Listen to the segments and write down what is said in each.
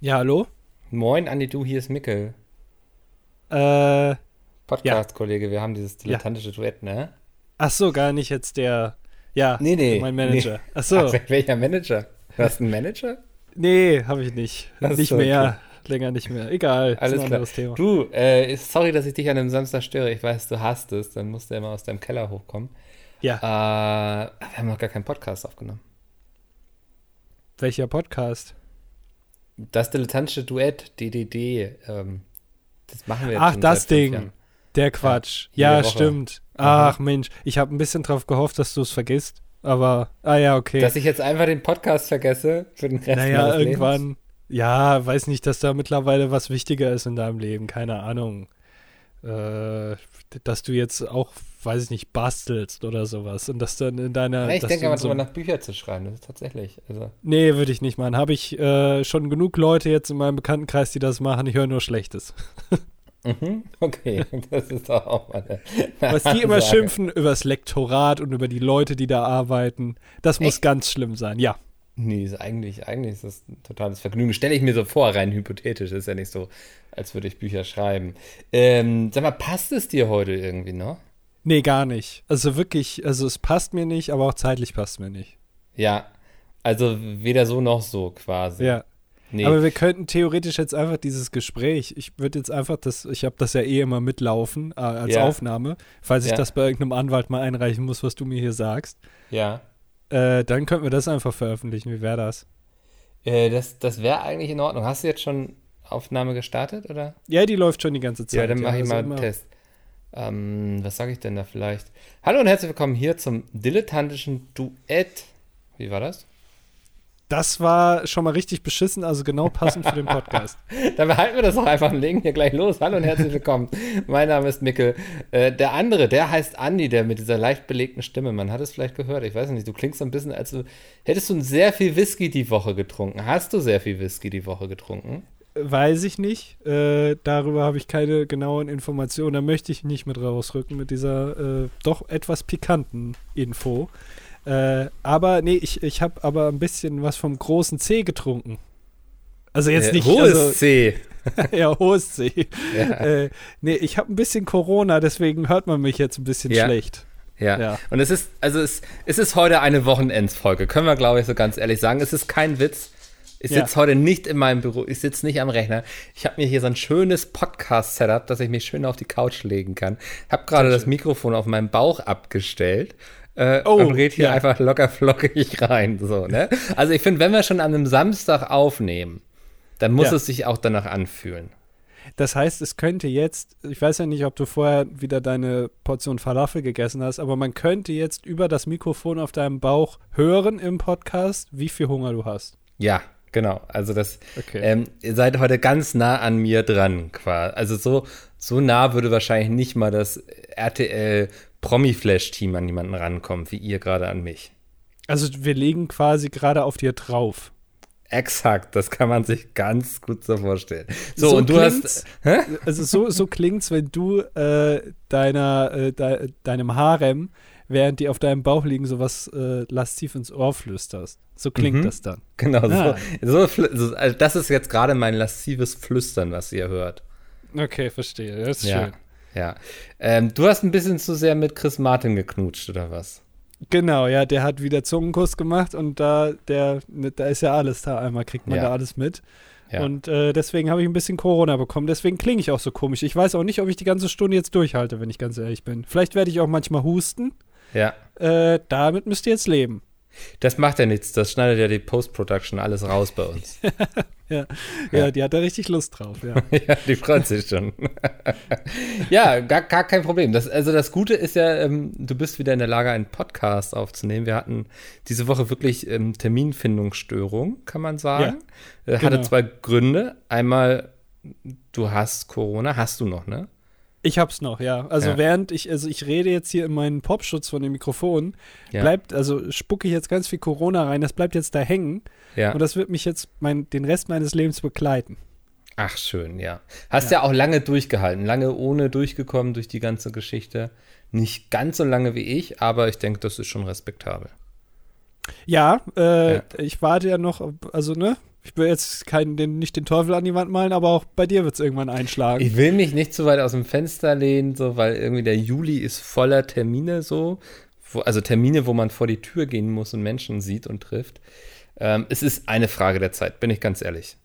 Ja, hallo? Moin, Andi, du, hier ist Mickel. Äh, Podcast-Kollege, wir haben dieses dilettantische Duett, ne? ach so, gar nicht jetzt der, ja, Nee, nee, mein Manager. Ach so, Ach, wel- welcher Manager? Du hast einen Manager? nee, habe ich nicht. Ach nicht so, mehr, länger nicht mehr. Egal, Alles klar. Thema. Du, äh, sorry, dass ich dich an einem Samstag störe. Ich weiß, du hast es. Dann musst du immer aus deinem Keller hochkommen. Ja, Äh, wir haben noch gar keinen Podcast aufgenommen. welcher Podcast? Das dilettantische Duett, DDD, ähm, das machen wir jetzt Ach, das Ding. Jahren. Der Quatsch. Ja, Woche. stimmt. Ach Mensch, ich habe ein bisschen drauf gehofft, dass du es vergisst. Aber, ah ja, okay. Dass ich jetzt einfach den Podcast vergesse für den Rest naja, irgendwann. Lebens. Ja, weiß nicht, dass da mittlerweile was wichtiger ist in deinem Leben. Keine Ahnung. Äh, dass du jetzt auch, weiß ich nicht, bastelst oder sowas. Und dass dann in deiner. Ja, ich denke aber so drüber nach Bücher zu schreiben. Das ist tatsächlich. Also, Nee, würde ich nicht machen. Habe ich äh, schon genug Leute jetzt in meinem Bekanntenkreis, die das machen. Ich höre nur Schlechtes. mhm, okay, das ist doch auch mal eine, eine Was die immer schimpfen übers Lektorat und über die Leute, die da arbeiten, das muss Echt? ganz schlimm sein. Ja. Nee, ist eigentlich, eigentlich ist das ein totales Vergnügen. Stelle ich mir so vor, rein hypothetisch. Ist ja nicht so, als würde ich Bücher schreiben. Ähm, sag mal, passt es dir heute irgendwie noch? Nee, gar nicht. Also wirklich, also es passt mir nicht, aber auch zeitlich passt mir nicht. Ja, also weder so noch so quasi. Ja. Nee. Aber wir könnten theoretisch jetzt einfach dieses Gespräch, ich würde jetzt einfach das, ich habe das ja eh immer mitlaufen äh, als Ja. Aufnahme, falls ich Ja. das bei irgendeinem Anwalt mal einreichen muss, was du mir hier sagst. ja. Äh, dann könnten wir das einfach veröffentlichen. Wie wäre das? Äh, das das wäre eigentlich in Ordnung. Hast du jetzt schon Aufnahme gestartet, oder? Ja, die läuft schon die ganze Zeit. Ja, dann mache ich also mal einen Test. Ähm, was sage ich denn da vielleicht? Hallo und herzlich willkommen hier zum dilettantischen Duett. Wie war das? Das war schon mal richtig beschissen, also genau passend für den Podcast. Dann behalten wir das doch einfach und legen hier gleich los. Hallo und herzlich willkommen. mein Name ist Mikkel. Äh, der andere, der heißt Andi, der mit dieser leicht belegten Stimme. Man hat es vielleicht gehört. Ich weiß nicht, du klingst so ein bisschen, als du hättest du sehr viel Whisky die Woche getrunken. Hast du sehr viel Whisky die Woche getrunken? Weiß ich nicht. Äh, darüber habe ich keine genauen Informationen. Da möchte ich nicht mit rausrücken mit dieser äh, doch etwas pikanten Info. Äh, aber nee, ich, ich habe aber ein bisschen was vom großen C getrunken. Also jetzt Äh, nicht hohes also, C. ja, hohes C. Ja. Äh, nee, ich habe ein bisschen Corona, deswegen hört man mich jetzt ein bisschen Ja. schlecht. Ja. Ja. Und es ist, also es, es ist heute eine Wochenendsfolge, können wir, glaube ich, so ganz ehrlich sagen. Es ist kein Witz. Ich Ja. sitze heute nicht in meinem Büro, ich sitze nicht am Rechner. Ich habe mir hier so ein schönes Podcast-Setup, dass ich mich schön auf die Couch legen kann. Habe gerade das Mikrofon auf meinem Bauch abgestellt. Äh, Oh, und red hier ja. einfach locker flockig rein. So, ne? Also ich finde, wenn wir schon an einem Samstag aufnehmen, dann muss Ja. es sich auch danach anfühlen. Das heißt, es könnte jetzt, ich weiß ja nicht, ob du vorher wieder deine Portion Falafel gegessen hast, aber man könnte jetzt über das Mikrofon auf deinem Bauch hören im Podcast, wie viel Hunger du hast. Ja, genau. Also das, Okay. ähm, ihr seid heute ganz nah an mir dran, quasi. Also so, so nah würde wahrscheinlich nicht mal das RTL Promi-Flash-Team an jemanden rankommen, wie ihr gerade an mich. Also wir legen quasi gerade auf dir drauf. Exakt, das kann man sich ganz gut so vorstellen. So, und du hast. Hä? Also so, so klingt's, wenn du äh, deiner, äh, de, deinem Harem, während die auf deinem Bauch liegen, sowas äh, lastiv ins Ohr flüsterst. So klingt Mhm. das dann. Genau, Ah. so, so. Also das ist jetzt gerade mein laszives Flüstern, was ihr hört. Okay, verstehe. Das ist ja. schön. Ja. Ähm, du hast ein bisschen zu sehr mit Chris Martin geknutscht, oder was? Genau, ja, der hat wieder Zungenkuss gemacht und da, der, ne, da ist ja alles da. Einmal kriegt man Ja. da alles mit. Ja. Und äh, deswegen habe ich ein bisschen Corona bekommen. Deswegen klinge ich auch so komisch. Ich weiß auch nicht, ob ich die ganze Stunde jetzt durchhalte, wenn ich ganz ehrlich bin. Vielleicht werde ich auch manchmal husten. Ja. Äh, damit müsst ihr jetzt leben. Das macht ja nichts, das schneidet ja die Post-Production alles raus bei uns. Ja, Ja. ja die hat da richtig Lust drauf. Ja. ja, die freut sich schon. ja, gar, gar kein Problem. Das, also das Gute ist ja, ähm, du bist wieder in der Lage, einen Podcast aufzunehmen. Wir hatten diese Woche wirklich ähm, Terminfindungsstörung, kann man sagen. Äh, Hatte genau. zwei Gründe. Einmal, du hast Corona, hast du noch, ne? Ich hab's noch, ja. Also Ja. während ich, also ich rede jetzt hier in meinen Popschutz von dem Mikrofon, Ja. bleibt, also spucke ich jetzt ganz viel Corona rein, das bleibt jetzt da hängen Ja. und das wird mich jetzt mein, den Rest meines Lebens begleiten. Ach, schön, ja. Hast ja. auch lange durchgehalten, lange ohne durchgekommen durch die ganze Geschichte. Nicht ganz so lange wie ich, aber ich denke, das ist schon respektabel. Ja, äh, Ja. ich warte ja noch, also ne, Ich will jetzt keinen, den, nicht den Teufel an die Wand malen, aber auch bei dir wird es irgendwann einschlagen. Ich will mich nicht zu weit aus dem Fenster lehnen, so, weil irgendwie der Juli ist voller Termine so. Wo, also Termine, wo man vor die Tür gehen muss und Menschen sieht und trifft. Ähm, es ist eine Frage der Zeit, bin ich ganz ehrlich.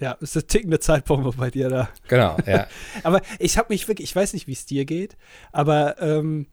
Ja, ist eine tickende Zeitbombe bei dir da. Genau, ja. aber ich habe mich wirklich, ich weiß nicht, wie es dir geht, aber ähm,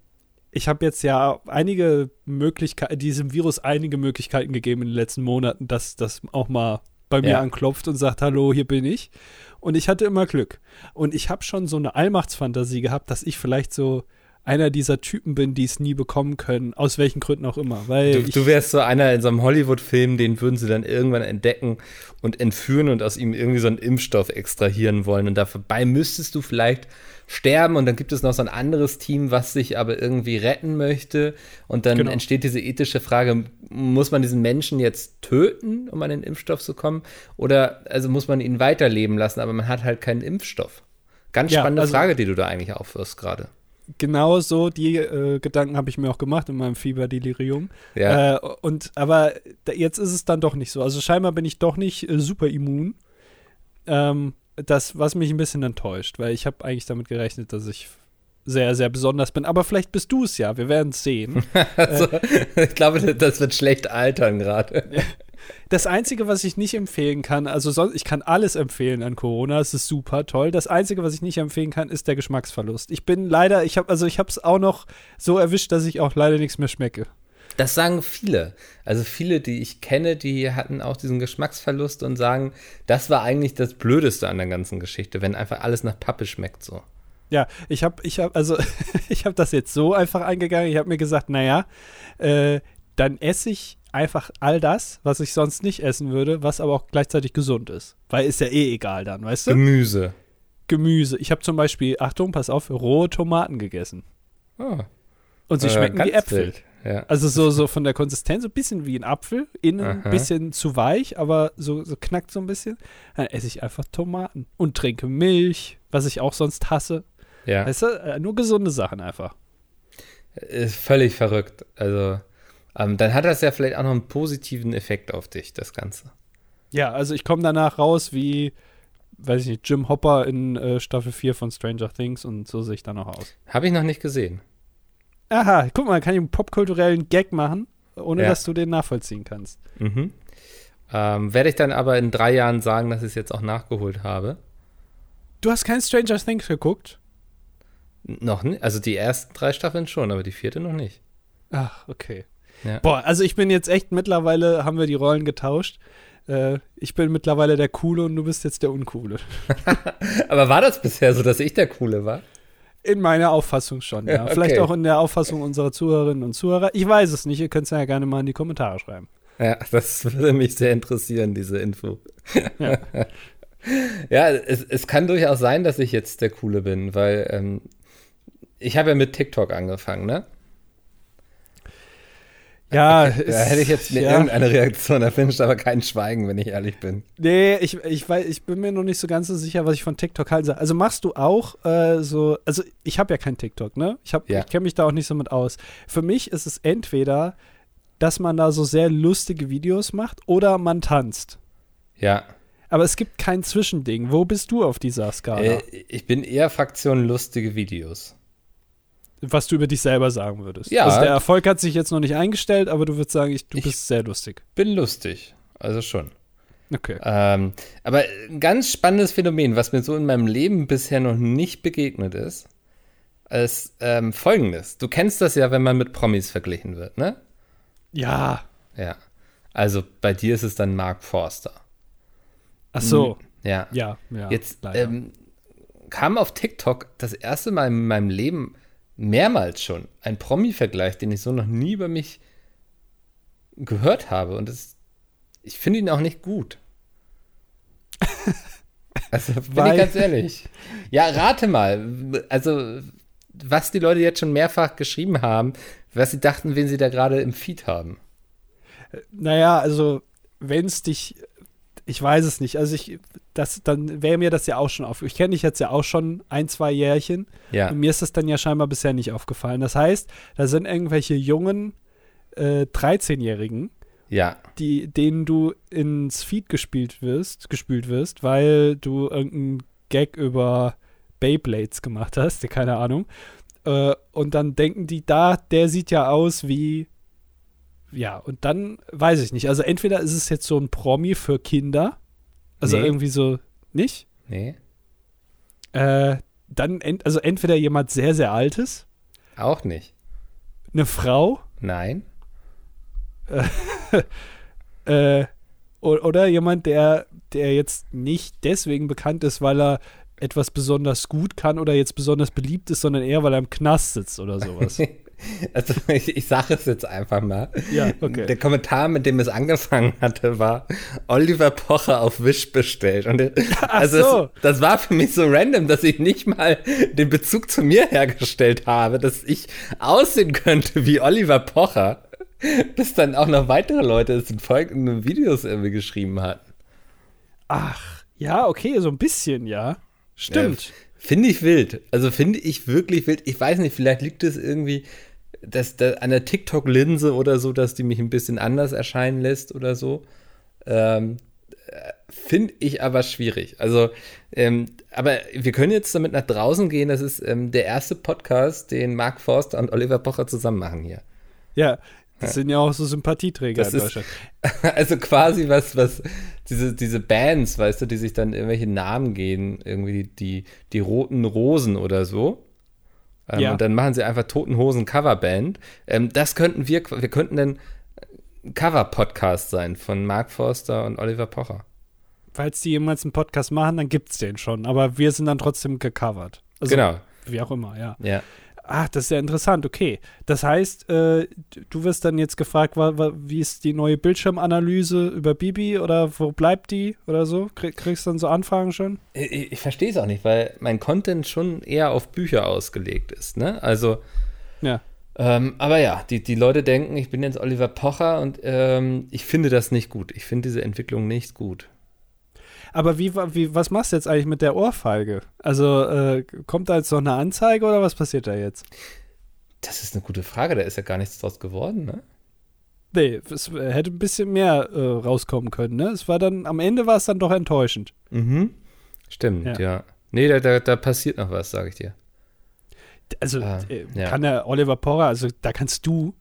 ich habe jetzt ja einige Möglichkeiten, diesem Virus einige Möglichkeiten gegeben in den letzten Monaten, dass das auch mal bei mir Ja. anklopft und sagt, hallo, hier bin ich. Und ich hatte immer Glück. Und ich habe schon so eine Allmachtsfantasie gehabt, dass ich vielleicht so einer dieser Typen bin, die es nie bekommen können, aus welchen Gründen auch immer. Weil Du, du wärst so einer in so einem Hollywood-Film, den würden sie dann irgendwann entdecken und entführen und aus ihm irgendwie so einen Impfstoff extrahieren wollen. Und dabei müsstest du vielleicht sterben und dann gibt es noch so ein anderes Team, was sich aber irgendwie retten möchte. Und dann Genau. entsteht diese ethische Frage, muss man diesen Menschen jetzt töten, um an den Impfstoff zu kommen? Oder also muss man ihn weiterleben lassen, aber man hat halt keinen Impfstoff? Ganz Ja, spannende also- Frage, die du da eigentlich aufwirfst gerade. genau so die äh, Gedanken habe ich mir auch gemacht in meinem Fieberdelirium. Ja. Äh, und aber da, jetzt ist es dann doch nicht so. Also scheinbar bin ich doch nicht äh, super immun. Ähm, das, was mich ein bisschen enttäuscht, weil ich habe eigentlich damit gerechnet, dass ich sehr, sehr besonders bin. Aber vielleicht bist du es ja. Wir werden es sehen. Also, ich glaube, das wird schlecht altern gerade. Das Einzige, was ich nicht empfehlen kann, also sonst, ich kann alles empfehlen an Corona, es ist super toll. Das Einzige, was ich nicht empfehlen kann, ist der Geschmacksverlust. Ich bin leider, ich habe also ich habe es auch noch so erwischt, dass ich auch leider nichts mehr schmecke. Das sagen viele. Also viele, die ich kenne, die hatten auch diesen Geschmacksverlust und sagen, das war eigentlich das Blödeste an der ganzen Geschichte, wenn einfach alles nach Pappe schmeckt so. Ja, ich habe, ich habe, also ich habe das jetzt so einfach eingegangen. Ich habe mir gesagt, naja, äh, dann esse ich einfach all das, was ich sonst nicht essen würde, was aber auch gleichzeitig gesund ist. Weil ist ja eh egal dann, weißt du? Gemüse. Gemüse. Ich habe zum Beispiel, Achtung, pass auf, rohe Tomaten gegessen. Oh, Und sie äh, schmecken wie Äpfel. wild. Ja. Also so, so von der Konsistenz so ein bisschen wie ein Apfel, innen ein bisschen zu weich, aber so, so knackt so ein bisschen. Dann esse ich einfach Tomaten und trinke Milch, was ich auch sonst hasse. ja. Weißt du, äh, nur gesunde Sachen einfach. Ist völlig verrückt. Also, ähm, dann hat das ja vielleicht auch noch einen positiven Effekt auf dich, das Ganze. Ja, also ich komme danach raus wie, weiß ich nicht, Jim Hopper in äh, Staffel 4 von Stranger Things und so sehe ich dann auch aus. Habe ich noch nicht gesehen. Aha, guck mal, kann ich einen popkulturellen Gag machen, ohne Ja. dass du den nachvollziehen kannst. Mhm. Ähm, Werde ich dann aber in drei Jahren sagen, dass ich es jetzt auch nachgeholt habe. Du hast kein Stranger Things geguckt? Noch nicht. Also die ersten drei Staffeln schon, aber die vierte noch nicht. Ach, okay. Ja. Boah, also ich bin jetzt echt, mittlerweile haben wir die Rollen getauscht. Äh, ich bin mittlerweile der Coole und du bist jetzt der Uncoole. Aber war das bisher so, dass ich der Coole war? In meiner Auffassung schon, ja. Okay. Vielleicht auch in der Auffassung unserer Zuhörerinnen und Zuhörer. Ich weiß es nicht, ihr könnt es ja gerne mal in die Kommentare schreiben. Ja, das würde mich sehr interessieren, diese Info. Ja. ja, es, es kann durchaus sein, dass ich jetzt der Coole bin, weil ähm, ich habe ja mit TikTok angefangen, ne? Ja, Da hätte ich jetzt mir ja. irgendeine Reaktion erwünscht, aber kein Schweigen, wenn ich ehrlich bin. Nee, ich, ich, weiß, ich bin mir noch nicht so ganz so sicher, was ich von TikTok halte. Also machst du auch äh, so, also ich habe ja kein TikTok, ne? Ich, hab- Ja. ich kenne mich da auch nicht so mit aus. Für mich ist es entweder, dass man da so sehr lustige Videos macht oder man tanzt. Ja, Aber es gibt kein Zwischending. Wo bist du auf dieser Skala? äh, ich bin eher Fraktion lustige Videos. Was du über dich selber sagen würdest. Ja. Also der Erfolg hat sich jetzt noch nicht eingestellt, aber du würdest sagen, ich, du Ich- bist sehr lustig. Bin lustig, also schon. Okay. Ähm, aber ein ganz spannendes Phänomen, was mir so in meinem Leben bisher noch nicht begegnet ist, ist ähm, folgendes. Du kennst das ja, wenn man mit Promis verglichen wird, ne? Ja. Ja. Also bei dir ist es dann Mark Forster. Ach so. Ja. Ja, ja. Jetzt ähm, kam auf TikTok das erste Mal in meinem Leben mehrmals schon ein Promi-Vergleich, den ich so noch nie über mich gehört habe. Und das, ich finde ihn auch nicht gut. Also bin Weil- ich ganz ehrlich. Ja, rate mal. Also, was die Leute jetzt schon mehrfach geschrieben haben, was sie dachten, wen sie da gerade im Feed haben. Naja, also, wenn es dich. Ich weiß es nicht. Also, ich. Das, dann wäre mir das ja auch schon auf. Ich kenne dich jetzt ja auch schon ein, zwei Jährchen. Ja. Und mir ist das dann ja scheinbar bisher nicht aufgefallen. Das heißt, da sind irgendwelche jungen äh, 13-Jährigen Ja. die, denen du ins Feed gespielt wirst, gespült wirst, weil du irgendeinen Gag über Beyblades gemacht hast, keine Ahnung. Äh, und dann denken die, da, der sieht ja aus wie. Ja, und dann weiß ich nicht. Also entweder ist es jetzt so ein Promi für Kinder, also Nee. irgendwie so, nicht? Nee. Äh, dann, ent, also entweder jemand sehr, sehr altes, Auch nicht. eine Frau, Nein. äh, o- oder jemand, der, der jetzt nicht deswegen bekannt ist, weil er etwas besonders gut kann oder jetzt besonders beliebt ist, sondern eher, weil er im Knast sitzt oder sowas. Also ich, ich sage es jetzt einfach mal. Ja, okay. Der Kommentar, mit dem es angefangen hatte, war Oliver Pocher auf Wish bestellt. Und also so. es, das war für mich so random, dass ich nicht mal den Bezug zu mir hergestellt habe, dass ich aussehen könnte wie Oliver Pocher, bis dann auch noch weitere Leute es in folgenden Videos irgendwie geschrieben hatten. Ach, ja, okay, so ein bisschen, ja. Stimmt. Finde ich wild. Also finde ich wirklich wild. Ich weiß nicht, vielleicht liegt es irgendwie dass, da an der TikTok-Linse oder so, dass die mich ein bisschen anders erscheinen lässt oder so. Ähm, äh, finde ich aber schwierig. Also, ähm, aber wir können jetzt damit nach draußen gehen. Das ist ähm, der erste Podcast, den Mark Forster und Oliver Pocher zusammen machen hier. Ja, das sind ja auch so Sympathieträger Das in ist- Deutschland. Also quasi was, was, diese, diese Bands, weißt du, die sich dann irgendwelche Namen geben, irgendwie die, die, die Roten Rosen oder so. Ähm, Ja. Und dann machen sie einfach Toten Hosen Coverband. Ähm, das könnten wir, wir könnten dann Cover-Podcast sein von Mark Forster und Oliver Pocher. Falls die jemals einen Podcast machen, dann gibt's den schon. Aber wir sind dann trotzdem gecovert. Also, genau, Wie auch immer, ja. ja. Ach, das ist ja interessant, okay. Das heißt, äh, du wirst dann jetzt gefragt, wie ist die neue Bildschirmanalyse über Bibi oder wo bleibt die oder so? Krieg, kriegst du dann so Anfragen schon? Ich, ich verstehe es auch nicht, weil mein Content schon eher auf Bücher ausgelegt ist, ne? Also, Ja. Ähm, aber ja, die, die Leute denken, ich bin jetzt Oliver Pocher und ähm, ich finde das nicht gut. Ich finde diese Entwicklung nicht gut. Aber wie, wie, was machst du jetzt eigentlich mit der Ohrfeige? Also, äh, kommt da jetzt noch eine Anzeige oder was passiert da jetzt? Das ist eine gute Frage, da ist ja gar nichts draus geworden, ne? Nee, es hätte ein bisschen mehr äh, rauskommen können, ne? Es war dann, am Ende war es dann doch enttäuschend. Mhm. Stimmt, Ja. ja. Nee, da, da, da passiert noch was, sage ich dir. Also Ah, äh, ja. kann der Oliver Porrer, also da kannst du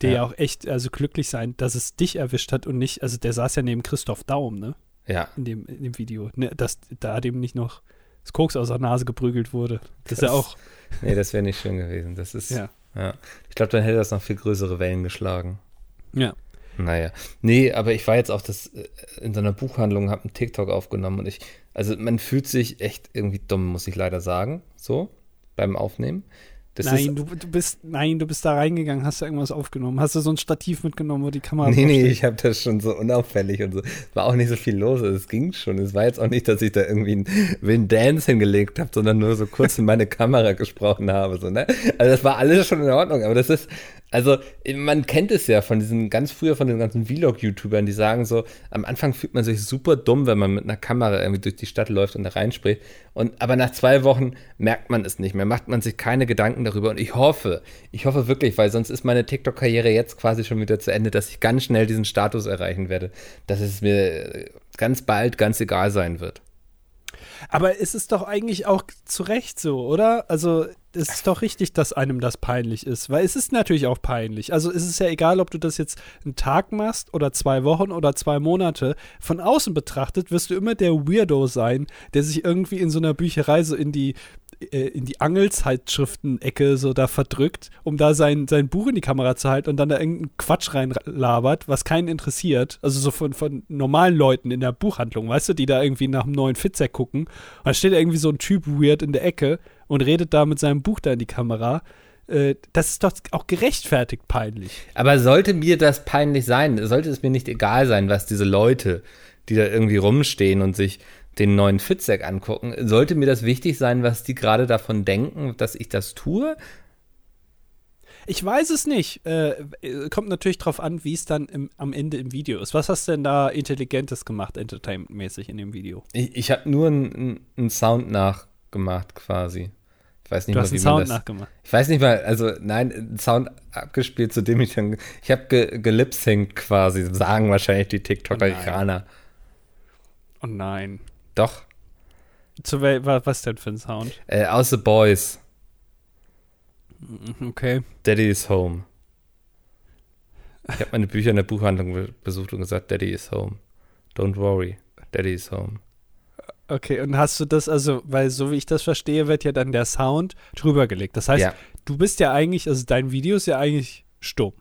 dir Ja. ja auch echt also glücklich sein, dass es dich erwischt hat und nicht, also der saß ja neben Christoph Daum, ne? Ja. In dem, in dem Video. Ne, dass da dem nicht noch das Koks aus der Nase geprügelt wurde. Das ist ja auch. Nee, das wäre nicht schön gewesen. Das ist, Ja. ja. Ich glaube, dann hätte das noch viel größere Wellen geschlagen. Ja. Naja. Nee, aber ich war jetzt auch das äh, in so einer Buchhandlung, habe einen TikTok aufgenommen und ich, also man fühlt sich echt irgendwie dumm, muss ich leider sagen, so beim Aufnehmen. Das nein, du, du bist, nein, du bist da reingegangen, hast da irgendwas aufgenommen. Hast du so ein Stativ mitgenommen, wo die Kamera Nee, nee, ich habe das schon so unauffällig und so. Es war auch nicht so viel los. Es ging schon. Es war jetzt auch nicht, dass ich da irgendwie einen Willen Dance hingelegt habe, sondern nur so kurz in meine Kamera gesprochen habe. So, ne? Also das war alles schon in Ordnung. Aber das ist, also man kennt es ja von diesen ganz früher von den ganzen Vlog-YouTubern, die sagen so, am Anfang fühlt man sich super dumm, wenn man mit einer Kamera irgendwie durch die Stadt läuft und da reinspricht. Und aber nach zwei Wochen merkt man es nicht mehr, macht man sich keine Gedanken darüber. Und ich hoffe, ich hoffe wirklich, weil sonst ist meine TikTok-Karriere jetzt quasi schon wieder zu Ende, dass ich ganz schnell diesen Status erreichen werde, dass es mir ganz bald ganz egal sein wird. Aber es ist doch eigentlich auch zu Recht so, oder? Also, es ist doch richtig, dass einem das peinlich ist, weil es ist natürlich auch peinlich. Also, es ist ja egal, ob du das jetzt einen Tag machst oder zwei Wochen oder zwei Monate. Von außen betrachtet wirst du immer der Weirdo sein, der sich irgendwie in so einer Bücherei so in die in die Angelzeitschriften-Ecke so da verdrückt, um da sein, sein Buch in die Kamera zu halten und dann da irgendeinen Quatsch reinlabert, was keinen interessiert. Also so von, von normalen Leuten in der Buchhandlung, weißt du, die da irgendwie nach einem neuen Fitzek gucken. Und dann steht da irgendwie so ein Typ weird in der Ecke und redet da mit seinem Buch da in die Kamera. Äh, das ist doch auch gerechtfertigt peinlich. Aber sollte mir das peinlich sein, sollte es mir nicht egal sein, was diese Leute, die da irgendwie rumstehen und sich den neuen Fitzek angucken, sollte mir das wichtig sein, was die gerade davon denken, dass ich das tue? Ich weiß es nicht. Äh, äh, kommt natürlich drauf an, wie es dann im, am Ende im Video ist. Was hast du denn da Intelligentes gemacht, entertainmentmäßig in dem Video? Ich, ich habe nur einen einen Sound nachgemacht quasi. Ich weiß nicht Du mal, hast wie einen man Sound das. nachgemacht. Ich weiß nicht mal, also nein, einen Sound abgespielt, zu dem ich dann. Ich habe ge, gelipsingt quasi, sagen wahrscheinlich die TikToker-Iraner. Oh nein. Doch. Zu wel wa- was denn für ein Sound? Äh, aus The Boys. Okay. Daddy is home. Ich habe meine Bücher in der Buchhandlung be- besucht und gesagt, Daddy is home. Don't worry, Daddy is home. Okay, und hast du das, also, weil so wie ich das verstehe, wird ja dann der Sound drüber gelegt. Das heißt, ja, du bist ja eigentlich, also dein Video ist ja eigentlich stumm.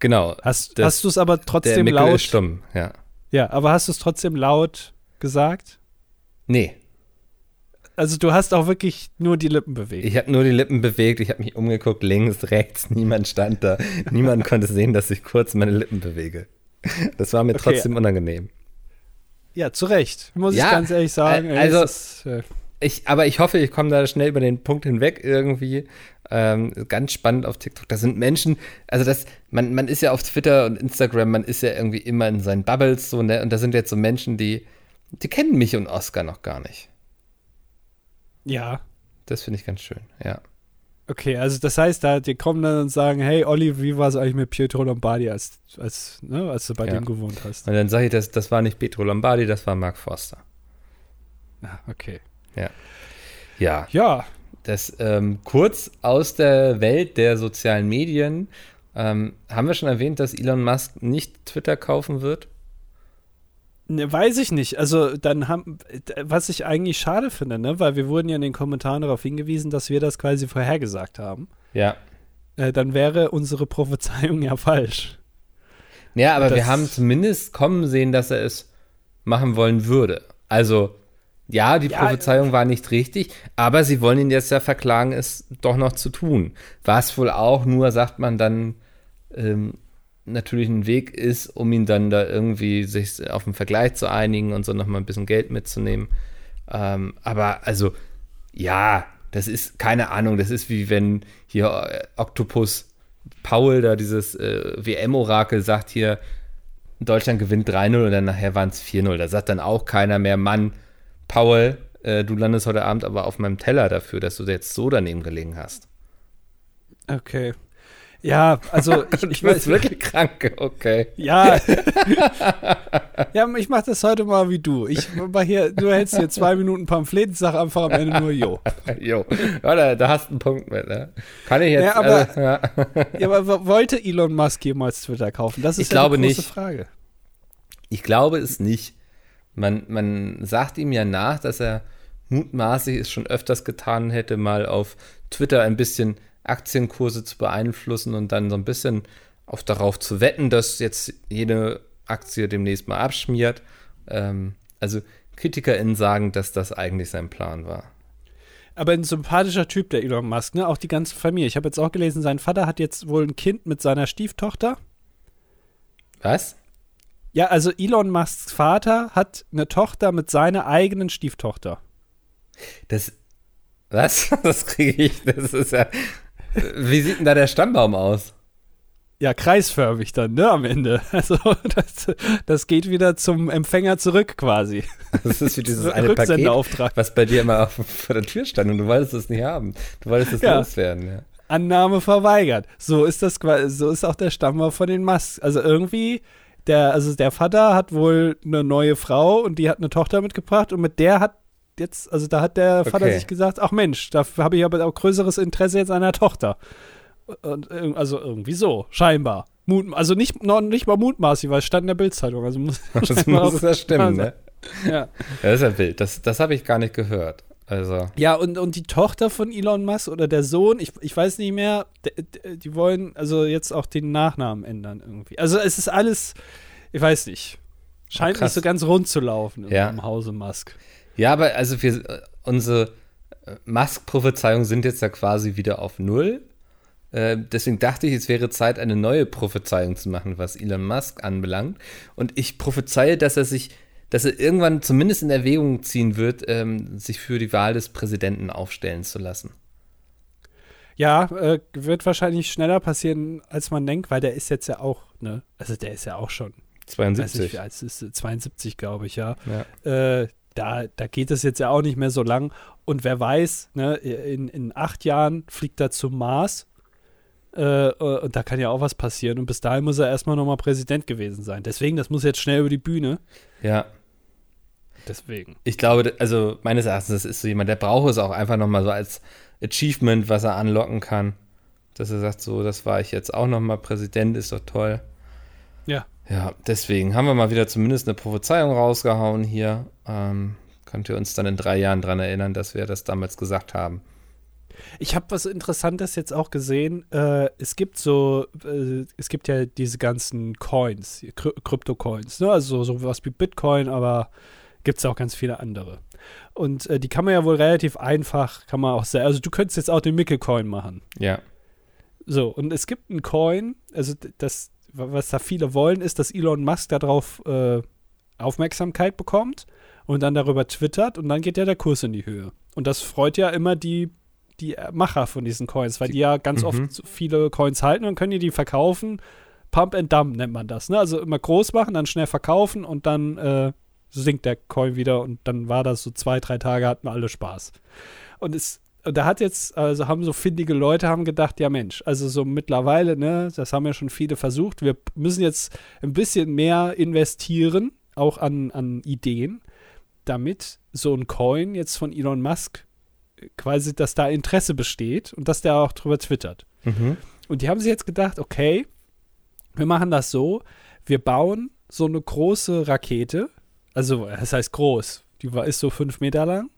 genau. Hast, hast du es aber Der trotzdem Mickel laut? ist stumm, ja. Ja, aber hast du es trotzdem laut gesagt? Nee, Also du hast auch wirklich nur die Lippen bewegt. ich habe nur die Lippen bewegt, ich habe mich umgeguckt, links, rechts, niemand stand da. Niemand konnte sehen, dass ich kurz meine Lippen bewege. Das war mir Okay. trotzdem unangenehm. Ja, zu Recht, muss Ja, ich ganz ehrlich sagen. äh, Ey, also- ist, äh, Ich, aber ich hoffe, ich komme da schnell über den Punkt hinweg irgendwie. Ähm, ganz spannend auf TikTok. Da sind Menschen, also das, man, man ist ja auf Twitter und Instagram, man ist ja irgendwie immer in seinen Bubbles so, ne? Und da sind jetzt so Menschen, die, die kennen mich und Oscar noch gar nicht. ja, Das finde ich ganz schön, ja. okay, also das heißt, da, die kommen dann und sagen, hey Olli, wie war es eigentlich mit Pietro Lombardi, als, als, ne, als du bei Ja. dem gewohnt hast? Und dann sage ich, das, das war nicht Petro Lombardi, das war Mark Forster. Ah, okay. Ja, Ja, das ähm, kurz aus der Welt der sozialen Medien. Ähm, haben wir schon erwähnt, dass Elon Musk nicht Twitter kaufen wird? Ne, weiß ich nicht. Also dann haben, was ich eigentlich schade finde, ne, weil wir wurden ja in den Kommentaren darauf hingewiesen, dass wir das quasi vorhergesagt haben. Ja. Äh, dann wäre unsere Prophezeiung ja falsch. Ja, aber Das- wir haben zumindest kommen sehen, dass er es machen wollen würde. Also, ja, die Ja, Prophezeiung war nicht richtig, aber sie wollen ihn jetzt ja verklagen, es doch noch zu tun. Was wohl auch nur, sagt man dann, ähm, natürlich ein Weg ist, um ihn dann da irgendwie sich auf einen Vergleich zu einigen und so nochmal ein bisschen Geld mitzunehmen. Ähm, aber also, ja, das ist keine Ahnung, das ist wie wenn hier äh, Octopus Paul da dieses äh, WM-Orakel sagt hier, Deutschland gewinnt 3-0 und dann nachher waren es 4-0. Da sagt dann auch keiner mehr, Mann, Paul, äh, du landest heute Abend aber auf meinem Teller dafür, dass du jetzt so daneben gelegen hast. Okay. Ja, also ich, Ich bin wirklich krank, okay. Ja. ja, ich mach das heute mal wie du. Ich hier, du hältst hier zwei Minuten Pamphlet, sag einfach am Ende nur Jo. Jo, ja, da, da hast du einen Punkt mit, ne? Kann ich jetzt, Ja, aber- also, ja. Ja, aber wollte Elon Musk jemals Twitter kaufen? Das ist Ich ja glaube die große nicht. Frage. Ich glaube es nicht. Man, man sagt ihm ja nach, dass er mutmaßlich es schon öfters getan hätte, mal auf Twitter ein bisschen Aktienkurse zu beeinflussen und dann so ein bisschen auf darauf zu wetten, dass jetzt jede Aktie demnächst mal abschmiert. Ähm, also KritikerInnen sagen, dass das eigentlich sein Plan war. Aber ein sympathischer Typ, der Elon Musk, ne? Auch die ganze Familie. Ich habe jetzt auch gelesen, sein Vater hat jetzt wohl ein Kind mit seiner Stieftochter. Was? Ja, also Elon Musks Vater hat eine Tochter mit seiner eigenen Stieftochter. Das. Was? Das kriege ich. Das ist ja. Wie sieht denn da der Stammbaum aus? Ja, kreisförmig dann, ne, am Ende. Also, das, das geht wieder zum Empfänger zurück quasi. Das ist wie dieses eine Paket, was bei dir immer auf, vor der Tür stand und du wolltest es nicht haben. Du wolltest es Ja. loswerden, ja. Annahme verweigert. So ist das quasi, so ist auch der Stammbaum von den Musks. Also irgendwie, der, also der Vater hat wohl eine neue Frau und die hat eine Tochter mitgebracht und mit der hat jetzt, also da hat der Vater Okay. sich gesagt, ach Mensch, da habe ich aber auch größeres Interesse jetzt an der Tochter. Und, also irgendwie so, scheinbar. Mut, also nicht, noch nicht mal mutmaßlich, weil es stand in der Bildzeitung. Also muss, Das muss ja stimmen, ne? Ja. Das ist ja wild. Das, das habe ich gar nicht gehört. Also, Ja, und, und die Tochter von Elon Musk oder der Sohn, ich, ich weiß nicht mehr, d- d- die wollen also jetzt auch den Nachnamen ändern irgendwie. Also es ist alles, ich weiß nicht, scheint krass. nicht so ganz rund zu laufen im, Ja. im Hause Musk. Ja, aber also wir, äh, unsere äh, Musk-Prophezeiungen sind jetzt ja quasi wieder auf Null. Äh, deswegen dachte ich, es wäre Zeit, eine neue Prophezeiung zu machen, was Elon Musk anbelangt. Und ich prophezeie, dass er sich, dass er irgendwann zumindest in Erwägung ziehen wird, ähm, sich für die Wahl des Präsidenten aufstellen zu lassen. Ja, äh, wird wahrscheinlich schneller passieren, als man denkt, weil der ist jetzt ja auch, ne, also der ist ja auch schon, weiß nicht, 72. wie alt es ist, 72, glaube ich, ja. Ja. Äh, da, da geht es jetzt ja auch nicht mehr so lang. Und wer weiß, ne, in, in acht Jahren fliegt er zum Mars. Äh, und da kann ja auch was passieren. Und bis dahin muss er erstmal nochmal Präsident gewesen sein. Deswegen, das muss jetzt schnell über die Bühne. Ja. Deswegen. Ich glaube, also meines Erachtens, das ist so jemand, der braucht es auch einfach nochmal so als Achievement, was er anlocken kann. Dass er sagt, so, das war ich jetzt auch nochmal Präsident, ist doch toll. Ja. Ja, deswegen haben wir mal wieder zumindest eine Prophezeiung rausgehauen hier. Ähm, könnt ihr uns dann in drei Jahren daran erinnern, dass wir das damals gesagt haben? Ich habe was Interessantes jetzt auch gesehen. Äh, es gibt so, äh, es gibt ja diese ganzen Coins, Kry Krypto-Coins, ne? also so was wie Bitcoin, aber gibt es auch ganz viele andere. Und äh, die kann man ja wohl relativ einfach, kann man auch sehr, also du könntest jetzt auch den Mickel-Coin machen. Ja. So, und es gibt einen Coin, also das, was da viele wollen, ist, dass Elon Musk darauf äh, Aufmerksamkeit bekommt und dann darüber twittert und dann geht ja der Kurs in die Höhe. Und das freut ja immer die, die Macher von diesen Coins, weil die, ja ganz mhm. oft viele Coins halten und können die die verkaufen. Pump and Dump nennt man das. Ne? Also immer groß machen, dann schnell verkaufen und dann äh, sinkt der Coin wieder und dann war das so zwei, drei Tage, hatten alle Spaß. Und es da hat jetzt, also haben so findige Leute haben gedacht, ja Mensch, also so mittlerweile, ne, das haben ja schon viele versucht, wir müssen jetzt ein bisschen mehr investieren, auch an, an Ideen, damit so ein Coin jetzt von Elon Musk quasi, dass da Interesse besteht und dass der auch drüber twittert. Mhm. Und die haben sich jetzt gedacht, okay, wir machen das so, wir bauen so eine große Rakete, also das heißt groß, die war, ist so fünf Meter lang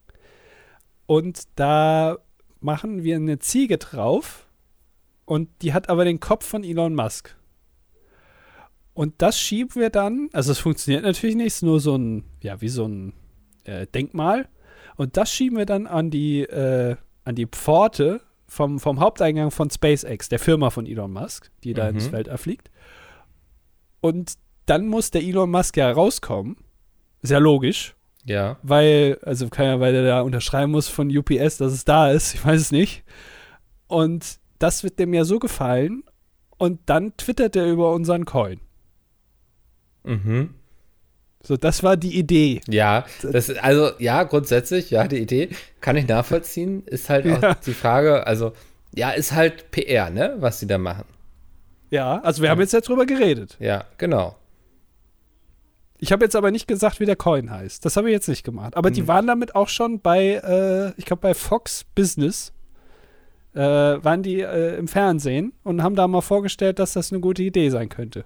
und da machen wir eine Ziege drauf und die hat aber den Kopf von Elon Musk. Und das schieben wir dann, also es funktioniert natürlich nicht, es ist nur so ein, ja, wie so ein äh, Denkmal. Und das schieben wir dann an die, äh, an die Pforte vom, vom Haupteingang von SpaceX, der Firma von Elon Musk, die da mhm. ins Weltall fliegt. Und dann muss der Elon Musk ja rauskommen. Sehr logisch. Ja. Weil, also keiner, weil der da unterschreiben muss von UPS, dass es da ist. Ich weiß es nicht. Und das wird dem ja so gefallen. Und dann twittert er über unseren Coin. Mhm. So, das war die Idee. Ja, das also ja, grundsätzlich, ja, die Idee kann ich nachvollziehen. Ist halt auch ja. die Frage, also, ja, ist halt PR, ne, was sie da machen. Ja, also wir haben jetzt ja drüber geredet. Ja, genau. Ich habe jetzt aber nicht gesagt, wie der Coin heißt. Das habe ich jetzt nicht gemacht. Aber mhm. die waren damit auch schon bei, äh, ich glaube, bei Fox Business. Äh, waren die äh, im Fernsehen und haben da mal vorgestellt, dass das eine gute Idee sein könnte.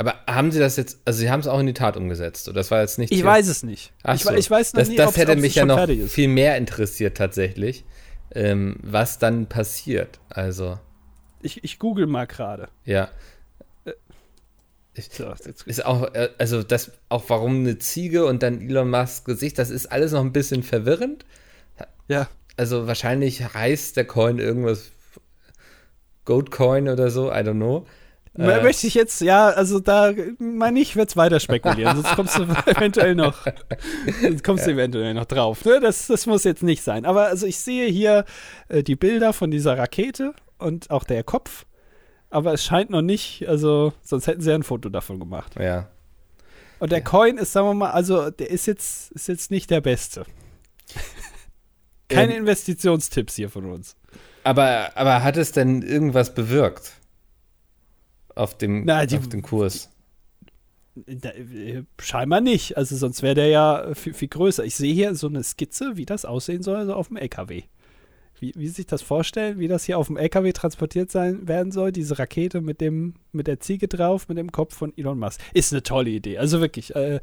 Aber haben Sie das jetzt, also Sie haben es auch in die Tat umgesetzt, oder das war jetzt nicht. Ich weiß es nicht. Ach ich, so. ich weiß noch das, nie, das hätte mich ja noch viel mehr interessiert tatsächlich, ähm, was dann passiert. Also. Ich, ich google mal gerade. Ja. So, ist auch, äh, also das, auch warum eine Ziege und dann Elon Musk Gesicht, das ist alles noch ein bisschen verwirrend. Ja. Also wahrscheinlich heißt der Coin irgendwas Goat Coin oder so, I don't know. Äh, Möchte ich jetzt, ja, also da meine ich, wird es weiter spekulieren, sonst kommst du eventuell noch, kommst du eventuell noch drauf. Ne? Das, das muss jetzt nicht sein. Aber also ich sehe hier äh, die Bilder von dieser Rakete und auch der Kopf aber es scheint noch nicht, also sonst hätten sie ja ein Foto davon gemacht. Ja. Und der ja. Coin ist, sagen wir mal, also der ist jetzt, ist jetzt nicht der beste. Keine ähm, Investitionstipps hier von uns. Aber, aber hat es denn irgendwas bewirkt? Auf dem, Na, die, auf dem Kurs? Da, äh, scheinbar nicht. Also sonst wäre der ja viel, viel größer. Ich sehe hier so eine Skizze, wie das aussehen soll, so auf dem LKW wie, wie sich das vorstellen, wie das hier auf dem LKW transportiert sein werden soll, diese Rakete mit dem mit der Ziege drauf, mit dem Kopf von Elon Musk. Ist eine tolle Idee. Also wirklich, äh,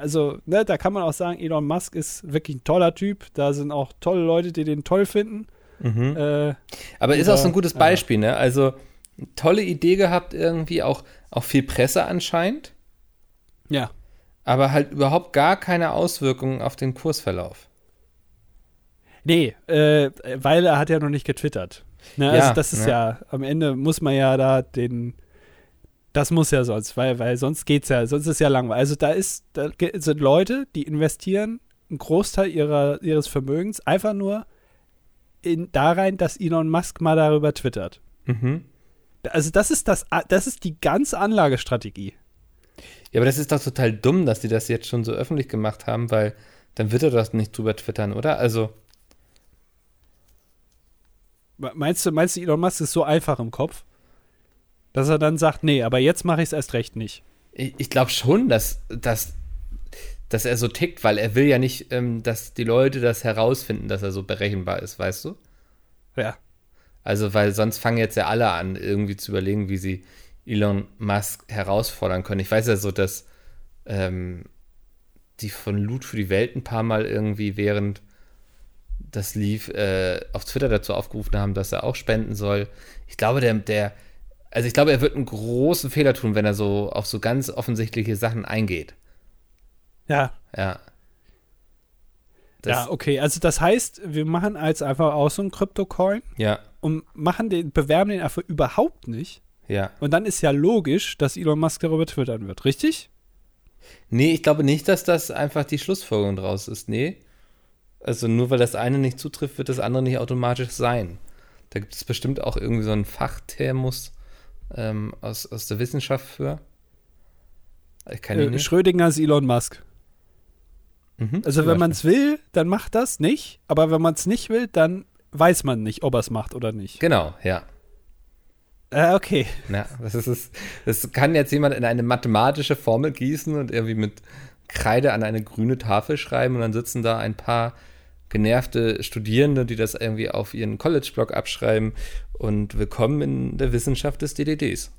also ne, da kann man auch sagen, Elon Musk ist wirklich ein toller Typ. Da sind auch tolle Leute, die den toll finden. Mhm. Äh, Aber ist auch so ein gutes Beispiel, ja. ne? Also tolle Idee gehabt irgendwie, auch, auch viel Presse anscheinend. Ja. Aber halt überhaupt gar keine Auswirkungen auf den Kursverlauf. Nee, äh, weil er hat ja noch nicht getwittert. Ne, also ja, das ist ja. ja, am Ende muss man ja da den, das muss ja sonst, weil, weil sonst geht's ja, sonst ist ja langweilig. Also da ist, da sind Leute, die investieren einen Großteil ihrer, ihres Vermögens einfach nur in, da rein, dass Elon Musk mal darüber twittert. Mhm. Also das ist das, das ist die ganze Anlagestrategie. Ja, aber das ist doch total dumm, dass die das jetzt schon so öffentlich gemacht haben, weil dann wird er das nicht drüber twittern, oder? Also. Meinst du, meinst du, Elon Musk ist so einfach im Kopf, dass er dann sagt, nee, aber jetzt mache ich es erst recht nicht? Ich, ich glaube schon, dass, dass, dass er so tickt, weil er will ja nicht, ähm, dass die Leute das herausfinden, dass er so berechenbar ist, weißt du? Ja. Also, weil sonst fangen jetzt ja alle an, irgendwie zu überlegen, wie sie Elon Musk herausfordern können. Ich weiß ja so, dass ähm, die von Loot für die Welt ein paar Mal irgendwie während das lief, äh, auf Twitter dazu aufgerufen haben, dass er auch spenden soll. Ich glaube, der, der, also ich glaube, er wird einen großen Fehler tun, wenn er so auf so ganz offensichtliche Sachen eingeht. Ja. Ja. Das, ja, okay. Also das heißt, wir machen als einfach auch so einen Krypto-Coin. Ja. Und machen den, bewerben den einfach überhaupt nicht. Ja. Und dann ist ja logisch, dass Elon Musk darüber twittern wird, richtig? Nee, ich glaube nicht, dass das einfach die Schlussfolgerung draus ist. Nee. Also nur weil das eine nicht zutrifft, wird das andere nicht automatisch sein. Da gibt es bestimmt auch irgendwie so einen Fachtermus ähm, aus, aus der Wissenschaft für. Ich kann äh, Schrödinger ist Elon Musk. Mhm, also wenn man es will, dann macht das nicht. Aber wenn man es nicht will, dann weiß man nicht, ob er es macht oder nicht. Genau, ja. Äh, okay. Ja, das, ist, das kann jetzt jemand in eine mathematische Formel gießen und irgendwie mit Kreide an eine grüne Tafel schreiben und dann sitzen da ein paar genervte Studierende, die das irgendwie auf ihren College-Blog abschreiben und willkommen in der Wissenschaft des DDDs.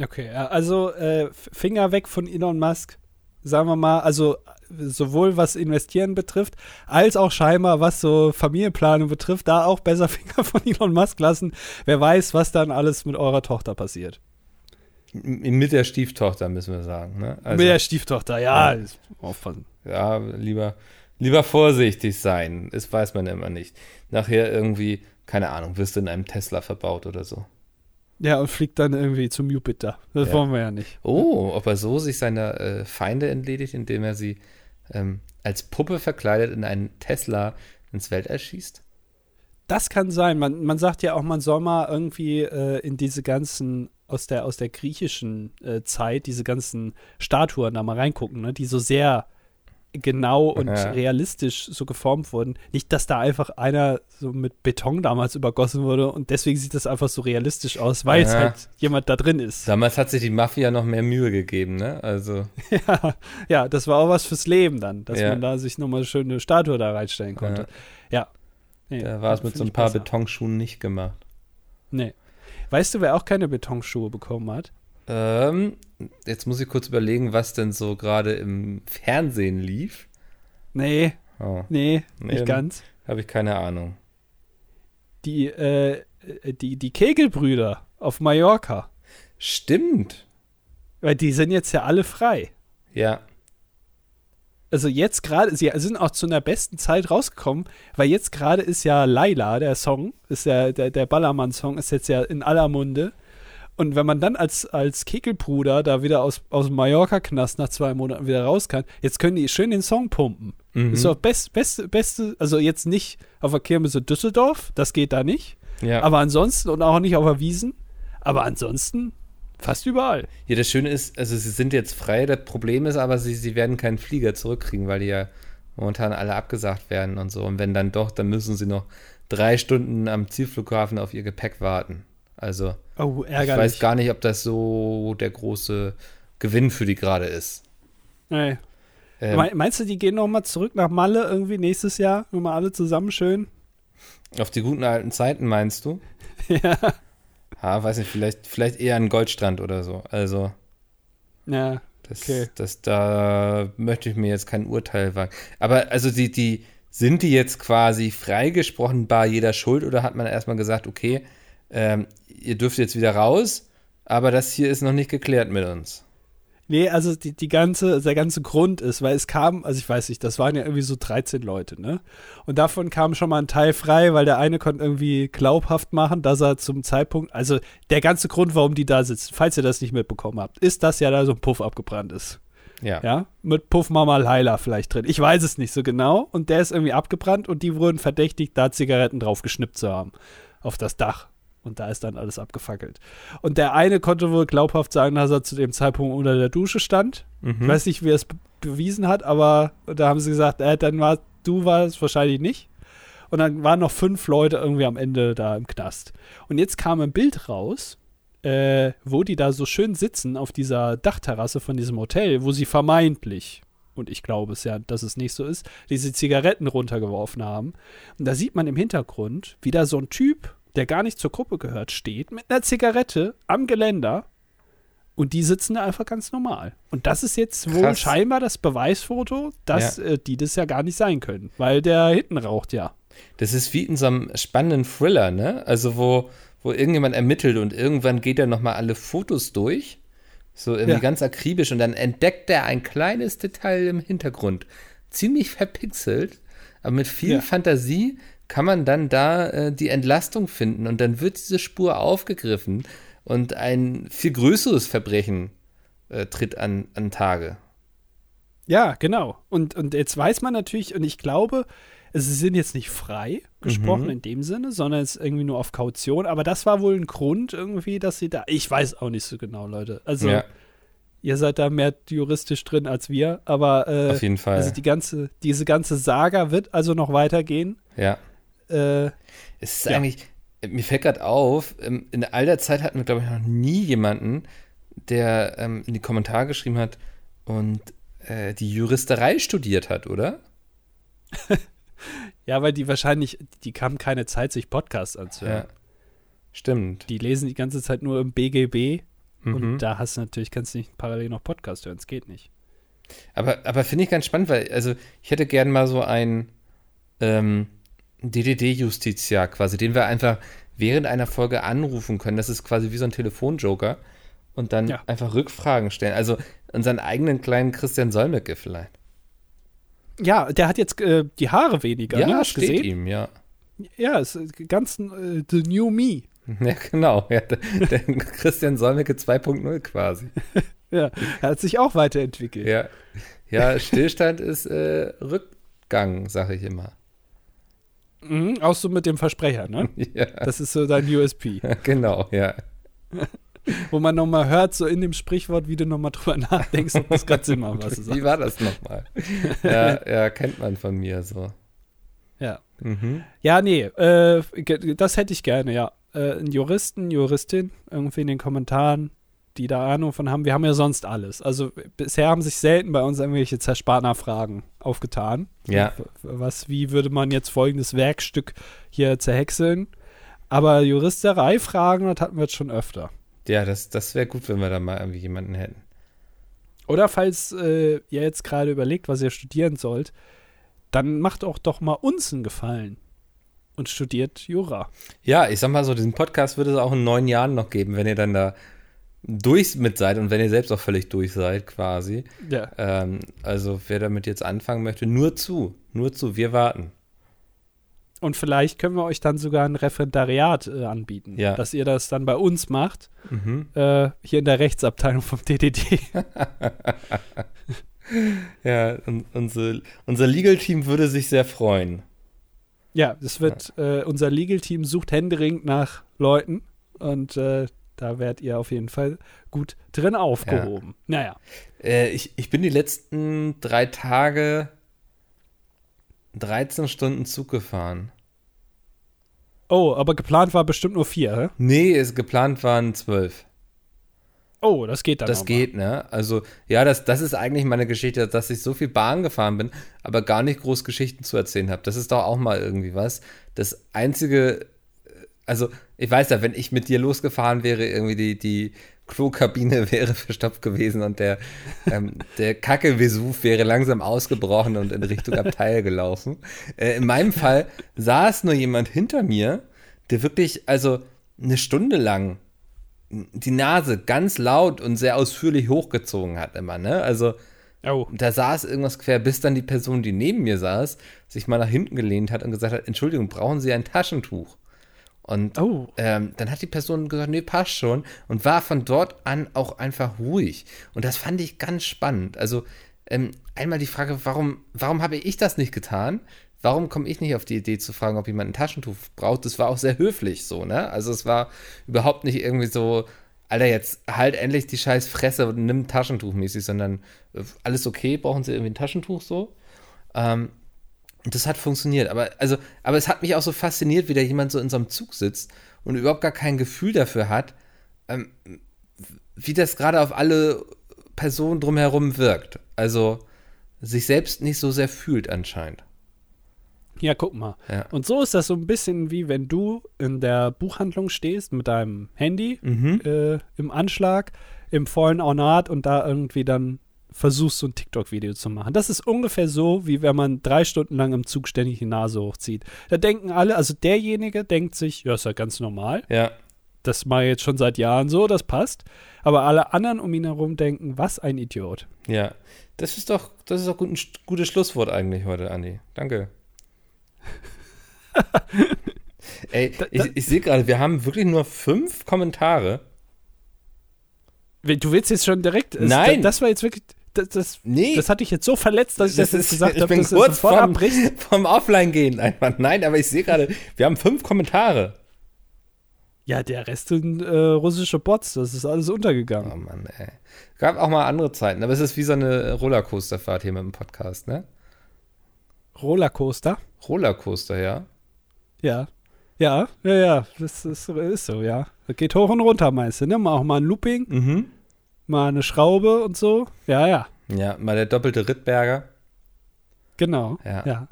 Okay, also äh, Finger weg von Elon Musk, sagen wir mal, also sowohl was Investieren betrifft, als auch scheinbar was so Familienplanung betrifft, da auch besser Finger von Elon Musk lassen. Wer weiß, was dann alles mit eurer Tochter passiert. Mit der Stieftochter, müssen wir sagen. Ne? Also, mit der Stieftochter, ja. ja. Aufpassen. Ja, lieber, lieber vorsichtig sein. Das weiß man immer nicht. Nachher irgendwie, keine Ahnung, wirst du in einem Tesla verbaut oder so. Ja, und fliegt dann irgendwie zum Jupiter. Das ja. wollen wir ja nicht. Oh, ob er so sich seiner äh, Feinde entledigt, indem er sie ähm, als Puppe verkleidet in einen Tesla ins Weltall schießt? Das kann sein. Man, man sagt ja auch, man soll mal irgendwie äh, in diese ganzen aus der, aus der griechischen äh, Zeit, diese ganzen Statuen da mal reingucken, ne, die so sehr genau und ja. realistisch so geformt wurden. Nicht, dass da einfach einer so mit Beton damals übergossen wurde und deswegen sieht das einfach so realistisch aus, weil ja. es halt jemand da drin ist. Damals hat sich die Mafia noch mehr Mühe gegeben, ne? Also. ja, ja, das war auch was fürs Leben dann, dass ja. man da sich nochmal eine schöne Statue da reinstellen konnte. Ja. Nee, da war es mit so ein paar besser. Betonschuhen nicht gemacht. Nee. Weißt du, wer auch keine Betonschuhe bekommen hat? Ähm, jetzt muss ich kurz überlegen, was denn so gerade im Fernsehen lief. Nee. Oh. Nee, nee, nicht ganz. Habe ich keine Ahnung. Die, äh, die, die Kegelbrüder auf Mallorca. Stimmt. Weil die sind jetzt ja alle frei. Ja. Also jetzt gerade, sie sind auch zu einer besten Zeit rausgekommen, weil jetzt gerade ist ja Laila, der Song, ist ja, der, der Ballermann-Song, ist jetzt ja in aller Munde. Und wenn man dann als, als Kekelbruder da wieder aus, aus dem Mallorca-Knast nach zwei Monaten wieder raus kann, jetzt können die schön den Song pumpen. Mhm. Ist doch best, best, beste, also jetzt nicht auf der Kirmese Düsseldorf, das geht da nicht. Ja. Aber ansonsten und auch nicht auf der Wiesen. Aber ansonsten fast überall. Ja, das Schöne ist, also sie sind jetzt frei. Das Problem ist aber, sie, sie werden keinen Flieger zurückkriegen, weil die ja momentan alle abgesagt werden und so. Und wenn dann doch, dann müssen sie noch drei Stunden am Zielflughafen auf ihr Gepäck warten. Also, oh, ich weiß gar nicht, ob das so der große Gewinn für die gerade ist. Nee. Ähm, Meinst du, die gehen noch mal zurück nach Malle irgendwie nächstes Jahr? Nur mal alle zusammen schön? Auf die guten alten Zeiten meinst du? ja. Ha, weiß nicht, vielleicht, vielleicht eher ein Goldstrand oder so. Also. Ja. Das, okay. das, da möchte ich mir jetzt kein Urteil wagen. Aber also die, die, sind die jetzt quasi freigesprochen bei jeder Schuld oder hat man erstmal gesagt, okay, ähm, ihr dürft jetzt wieder raus, aber das hier ist noch nicht geklärt mit uns. Nee, also die, die ganze, der ganze Grund ist, weil es kam, also ich weiß nicht, das waren ja irgendwie so 13 Leute, ne? Und davon kam schon mal ein Teil frei, weil der eine konnte irgendwie glaubhaft machen, dass er zum Zeitpunkt, also der ganze Grund, warum die da sitzen, falls ihr das nicht mitbekommen habt, ist, dass ja da so ein Puff abgebrannt ist. Ja. Ja, mit Puff Mama Laila vielleicht drin. Ich weiß es nicht so genau. Und der ist irgendwie abgebrannt und die wurden verdächtigt, da Zigaretten drauf geschnippt zu haben. Auf das Dach Und da ist dann alles abgefackelt. Und der eine konnte wohl glaubhaft sagen, dass er zu dem Zeitpunkt unter der Dusche stand. Mhm. Ich weiß nicht, wie er es be bewiesen hat, aber da haben sie gesagt, äh, dann war du warst wahrscheinlich nicht. Und dann waren noch fünf Leute irgendwie am Ende da im Knast. Und jetzt kam ein Bild raus, äh, wo die da so schön sitzen auf dieser Dachterrasse von diesem Hotel, wo sie vermeintlich, und ich glaube es ja, dass es nicht so ist, diese Zigaretten runtergeworfen haben. Und da sieht man im Hintergrund, wie da so ein Typ, der gar nicht zur Gruppe gehört, steht mit einer Zigarette am Geländer. Und die sitzen da einfach ganz normal. Und das ist jetzt wohl Krass. scheinbar das Beweisfoto, dass äh, die das ja gar nicht sein können, weil der hinten raucht ja. Das ist wie in so einem spannenden Thriller, ne? Also wo, wo irgendjemand ermittelt und irgendwann geht er nochmal alle Fotos durch. So irgendwie Ja. ganz akribisch und dann entdeckt er ein kleines Detail im Hintergrund. Ziemlich verpixelt, aber mit viel Ja. Fantasie kann man dann da äh, die Entlastung finden und dann wird diese Spur aufgegriffen und ein viel größeres Verbrechen äh, tritt an, an Tage. Ja, genau. Und, und jetzt weiß man natürlich, und ich glaube, sie sind jetzt nicht frei gesprochen Mhm. in dem Sinne, sondern es ist irgendwie nur auf Kaution. Aber das war wohl ein Grund irgendwie, dass sie da. Ich weiß auch nicht so genau, Leute. Also, ja, ihr seid da mehr juristisch drin als wir, aber äh, auf jeden Fall. also die ganze, diese ganze Saga wird also noch weitergehen. ja. Äh, Es ist Ja. eigentlich, mir fällt gerade auf, ähm, in all der Zeit hatten wir, glaube ich, noch nie jemanden, der ähm, in die Kommentare geschrieben hat und äh, die Juristerei studiert hat, oder? ja, weil die wahrscheinlich, die haben keine Zeit, sich Podcasts anzuhören. Ja. Stimmt. Die lesen die ganze Zeit nur im BGB Mhm. und da hast du natürlich, kannst du nicht parallel noch Podcast hören. Es geht nicht. Aber, aber finde ich ganz spannend, weil, also, ich hätte gern mal so ein ähm, DDD-Justiziar quasi, den wir einfach während einer Folge anrufen können. Das ist quasi wie so ein Telefonjoker. Und dann Ja. einfach Rückfragen stellen. Also unseren eigenen kleinen Christian Solmecke vielleicht. Ja, der hat jetzt äh, die Haare weniger. Ja, ne? Steht gesehen? ihm, ja. Ja, es ist ganz äh, the new me. Ja, genau. Ja, der, der Christian Solmecke 2.0 quasi. Ja, er hat sich auch weiterentwickelt. Ja, ja Stillstand ist äh, Rückgang, sage ich immer. Mhm, auch so mit dem Versprecher, ne? Ja, Das ist so dein USP. genau, ja. Wo man nochmal hört, so in dem Sprichwort, wie du nochmal drüber nachdenkst, ob das gerade Sinn was du Wie war das nochmal? Ja, ja, kennt man von mir so. Ja. Mhm. Ja, nee, äh, das hätte ich gerne, ja. Äh, einen Juristen, Juristin, irgendwie in den Kommentaren, die da Ahnung von haben. Wir haben ja sonst alles. Also bisher haben sich selten bei uns irgendwelche Zersparner-Fragen aufgetan. Ja. Was, wie würde man jetzt folgendes Werkstück hier zerhäckseln? Aber Juristerei-Fragen, das hatten wir jetzt schon öfter. Ja, das, das wäre gut, wenn wir da mal irgendwie jemanden hätten. Oder falls äh, ihr jetzt gerade überlegt, was ihr studieren sollt, dann macht auch doch mal uns einen Gefallen und studiert Jura. Ja, ich sag mal so, diesen Podcast würde es auch in neun Jahren noch geben, wenn ihr dann da durch mit seid und wenn ihr selbst auch völlig durch seid, quasi. Ja. Ähm, also, wer damit jetzt anfangen möchte, nur zu. Nur zu, wir warten. Und vielleicht können wir euch dann sogar ein Referendariat äh, anbieten, Ja. dass ihr das dann bei uns macht, Mhm. äh, hier in der Rechtsabteilung vom DDD. Ja, und unser, unser Legal-Team würde sich sehr freuen. ja, das wird, äh, unser Legal-Team sucht händeringend nach Leuten und äh, da werdet ihr auf jeden Fall gut drin aufgehoben. Naja, Äh, ich, ich bin die letzten drei Tage 13 Stunden Zug gefahren. oh, aber geplant war bestimmt nur vier, hä? Nee, es geplant waren zwölf. Oh, das geht dann Das geht, ne? Also, ja, das, das ist eigentlich meine Geschichte, dass ich so viel Bahn gefahren bin, aber gar nicht groß Geschichten zu erzählen habe. Das ist doch auch mal irgendwie was. Das einzige, also, ich weiß ja, wenn ich mit dir losgefahren wäre, irgendwie die, die Klokabine wäre verstopft gewesen und der, ähm, der Kacke-Vesuv wäre langsam ausgebrochen und in Richtung Abteil gelaufen. Äh, in meinem Fall saß nur jemand hinter mir, der wirklich, also eine Stunde lang die Nase ganz laut und sehr ausführlich hochgezogen hat immer, ne? Also. Oh, da saß irgendwas quer, bis dann die Person, die neben mir saß, sich mal nach hinten gelehnt hat und gesagt hat, Entschuldigung, brauchen Sie ein Taschentuch? Und Oh. ähm, dann hat die Person gesagt, nee, passt schon und war von dort an auch einfach ruhig. Und das fand ich ganz spannend. Also ähm, einmal die Frage, warum, warum habe ich das nicht getan? Warum komme ich nicht auf die Idee zu fragen, ob jemand ein Taschentuch braucht? Das war auch sehr höflich so, ne? Also es war überhaupt nicht irgendwie so, Alter, jetzt halt endlich die scheiß Fresse und nimm ein Taschentuch mäßig, sondern äh, alles okay, brauchen sie irgendwie ein Taschentuch so? Ähm, das hat funktioniert. Aber, also, aber es hat mich auch so fasziniert, wie da jemand so in so einem Zug sitzt und überhaupt gar kein Gefühl dafür hat, ähm, wie das gerade auf alle Personen drumherum wirkt. Also sich selbst nicht so sehr fühlt anscheinend. Ja, guck mal. Ja. Und so ist das so ein bisschen wie wenn du in der Buchhandlung stehst mit deinem Handy Mhm. äh, im Anschlag, im vollen Ornat und da irgendwie dann versuchst, so ein TikTok-Video zu machen. Das ist ungefähr so, wie wenn man drei Stunden lang im Zug ständig die Nase hochzieht. Da denken alle, also derjenige denkt sich, ja, ist ja ganz normal. Ja, Das mache ich jetzt schon seit Jahren so, das passt. Aber alle anderen um ihn herum denken, was ein Idiot. ja. Das ist doch, das ist doch ein gutes Schlusswort eigentlich heute, Andi. Danke. Ey, ich, ich sehe gerade, wir haben wirklich nur fünf Kommentare. Du willst jetzt schon direkt. Nein. Das war jetzt wirklich. Das, das, Nee. das hat dich jetzt so verletzt, dass ich das, Das jetzt ist- gesagt ich habe, bin dass es kurz vom, abbricht. vom Offline gehen einfach. Nein, aber ich sehe gerade, wir haben fünf Kommentare. Ja, der Rest sind äh, russische Bots. Das ist alles Oh untergegangen. Mann, ey. Gab auch mal andere Zeiten, aber es ist wie so eine Rollercoasterfahrt hier mit dem Podcast, ne? Rollercoaster. Rollercoaster, ja. Ja. Ja, ja, ja. Das ist, ist so, ja. Das geht hoch und runter, meinst du, ne? Auch mal ein Looping, Mhm. Mal eine Schraube und so. Ja, ja. Ja, mal der doppelte Rittberger. Genau. Ja. ja.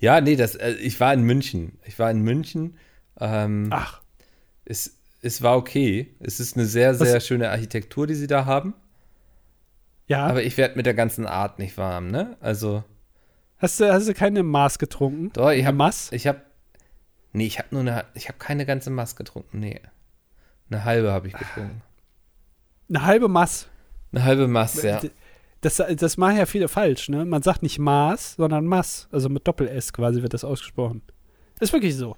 Ja, nee, das, äh, ich war in München. Ich war in München. Ähm, Ach, es, es war okay. Es ist eine sehr, sehr schöne Architektur, die sie da haben. ja. Aber ich werde mit der ganzen Art nicht warm, ne? Also, hast, du, hast du keine Maß getrunken? doch, ich habe Maß? Ich habe Nee, ich habe nur eine ich habe keine ganze Maß getrunken. Nee. Eine halbe habe ich getrunken. Eine halbe Maß. Eine halbe Maß, ja. Das, das machen ja viele falsch, ne? Man sagt nicht Maß, sondern Mass. Also mit Doppel-S quasi wird das ausgesprochen. Ist wirklich so.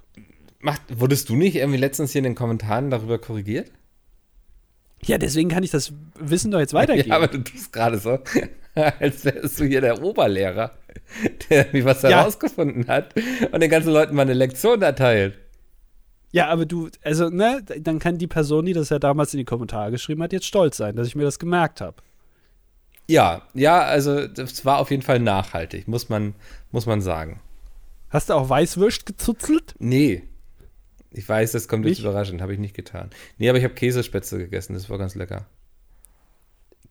Macht, wurdest du nicht irgendwie letztens hier in den Kommentaren darüber korrigiert? Ja, deswegen kann ich das Wissen doch jetzt weitergeben. Ja, aber du tust gerade so, als wärst du hier der Oberlehrer, der irgendwie was Ja. herausgefunden hat und den ganzen Leuten mal eine Lektion erteilt. Ja, aber du, also, ne, dann kann die Person, die das ja damals in die Kommentare geschrieben hat, jetzt stolz sein, dass ich mir das gemerkt habe. Ja, ja, also das war auf jeden Fall nachhaltig, muss man, muss man sagen. Hast du auch Weißwürst gezuzelt? Nee. Ich weiß, das kommt jetzt Nicht? überraschend, habe ich nicht getan. Nee, aber ich habe Käsespätzle gegessen, das war ganz lecker.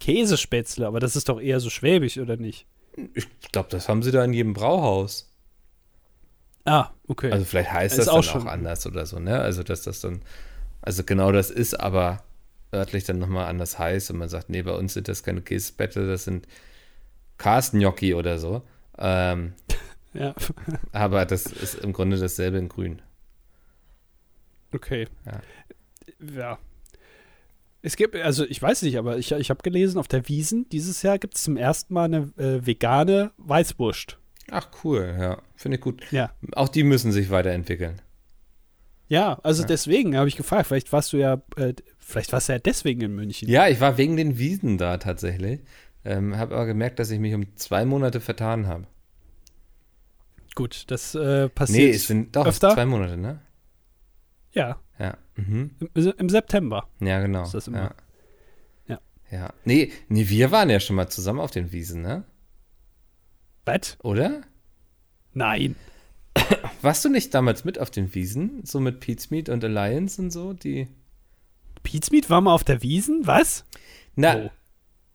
Käsespätzle, aber das ist doch eher so schwäbisch, oder nicht? Ich glaube, das haben sie da in jedem Brauhaus. Ah, okay. Also vielleicht heißt Ist das auch dann schon- auch anders oder so, ne? Also dass das dann, also genau das ist, aber örtlich dann nochmal anders heißt und man sagt, nee, bei uns sind das keine Käsespätzle, das sind Karstengnocchi oder so. Ähm, ja, aber das ist im Grunde dasselbe in grün. okay. Ja. Ja. Es gibt, also ich weiß nicht, aber ich, ich habe gelesen, auf der Wiesen dieses Jahr gibt es zum ersten Mal eine äh, vegane Weißwurst. Ach cool, ja, finde ich gut. Ja. Auch die müssen sich weiterentwickeln. Ja, also Ja. deswegen habe ich gefragt, vielleicht warst du ja, äh, vielleicht warst du ja deswegen in München. Ja, ich war wegen den Wiesen da tatsächlich. Ähm, habe aber gemerkt, dass ich mich um zwei Monate vertan habe. Gut, das äh, Nee, passiert. es sind doch öfter? zwei Monate, ne? ja, Ja. Mhm. im, im September. Ja, genau. Ist das immer? Ja. Ja. Ja. Nee, nee, wir waren ja schon mal zusammen auf den Wiesen, ne? Was? Oder? Nein. Warst du nicht damals mit auf den Wiesen? So mit Pete's Meat und Alliance und so? Die. Pizmeet war mal auf der Wiesen? Was? Na, Oh.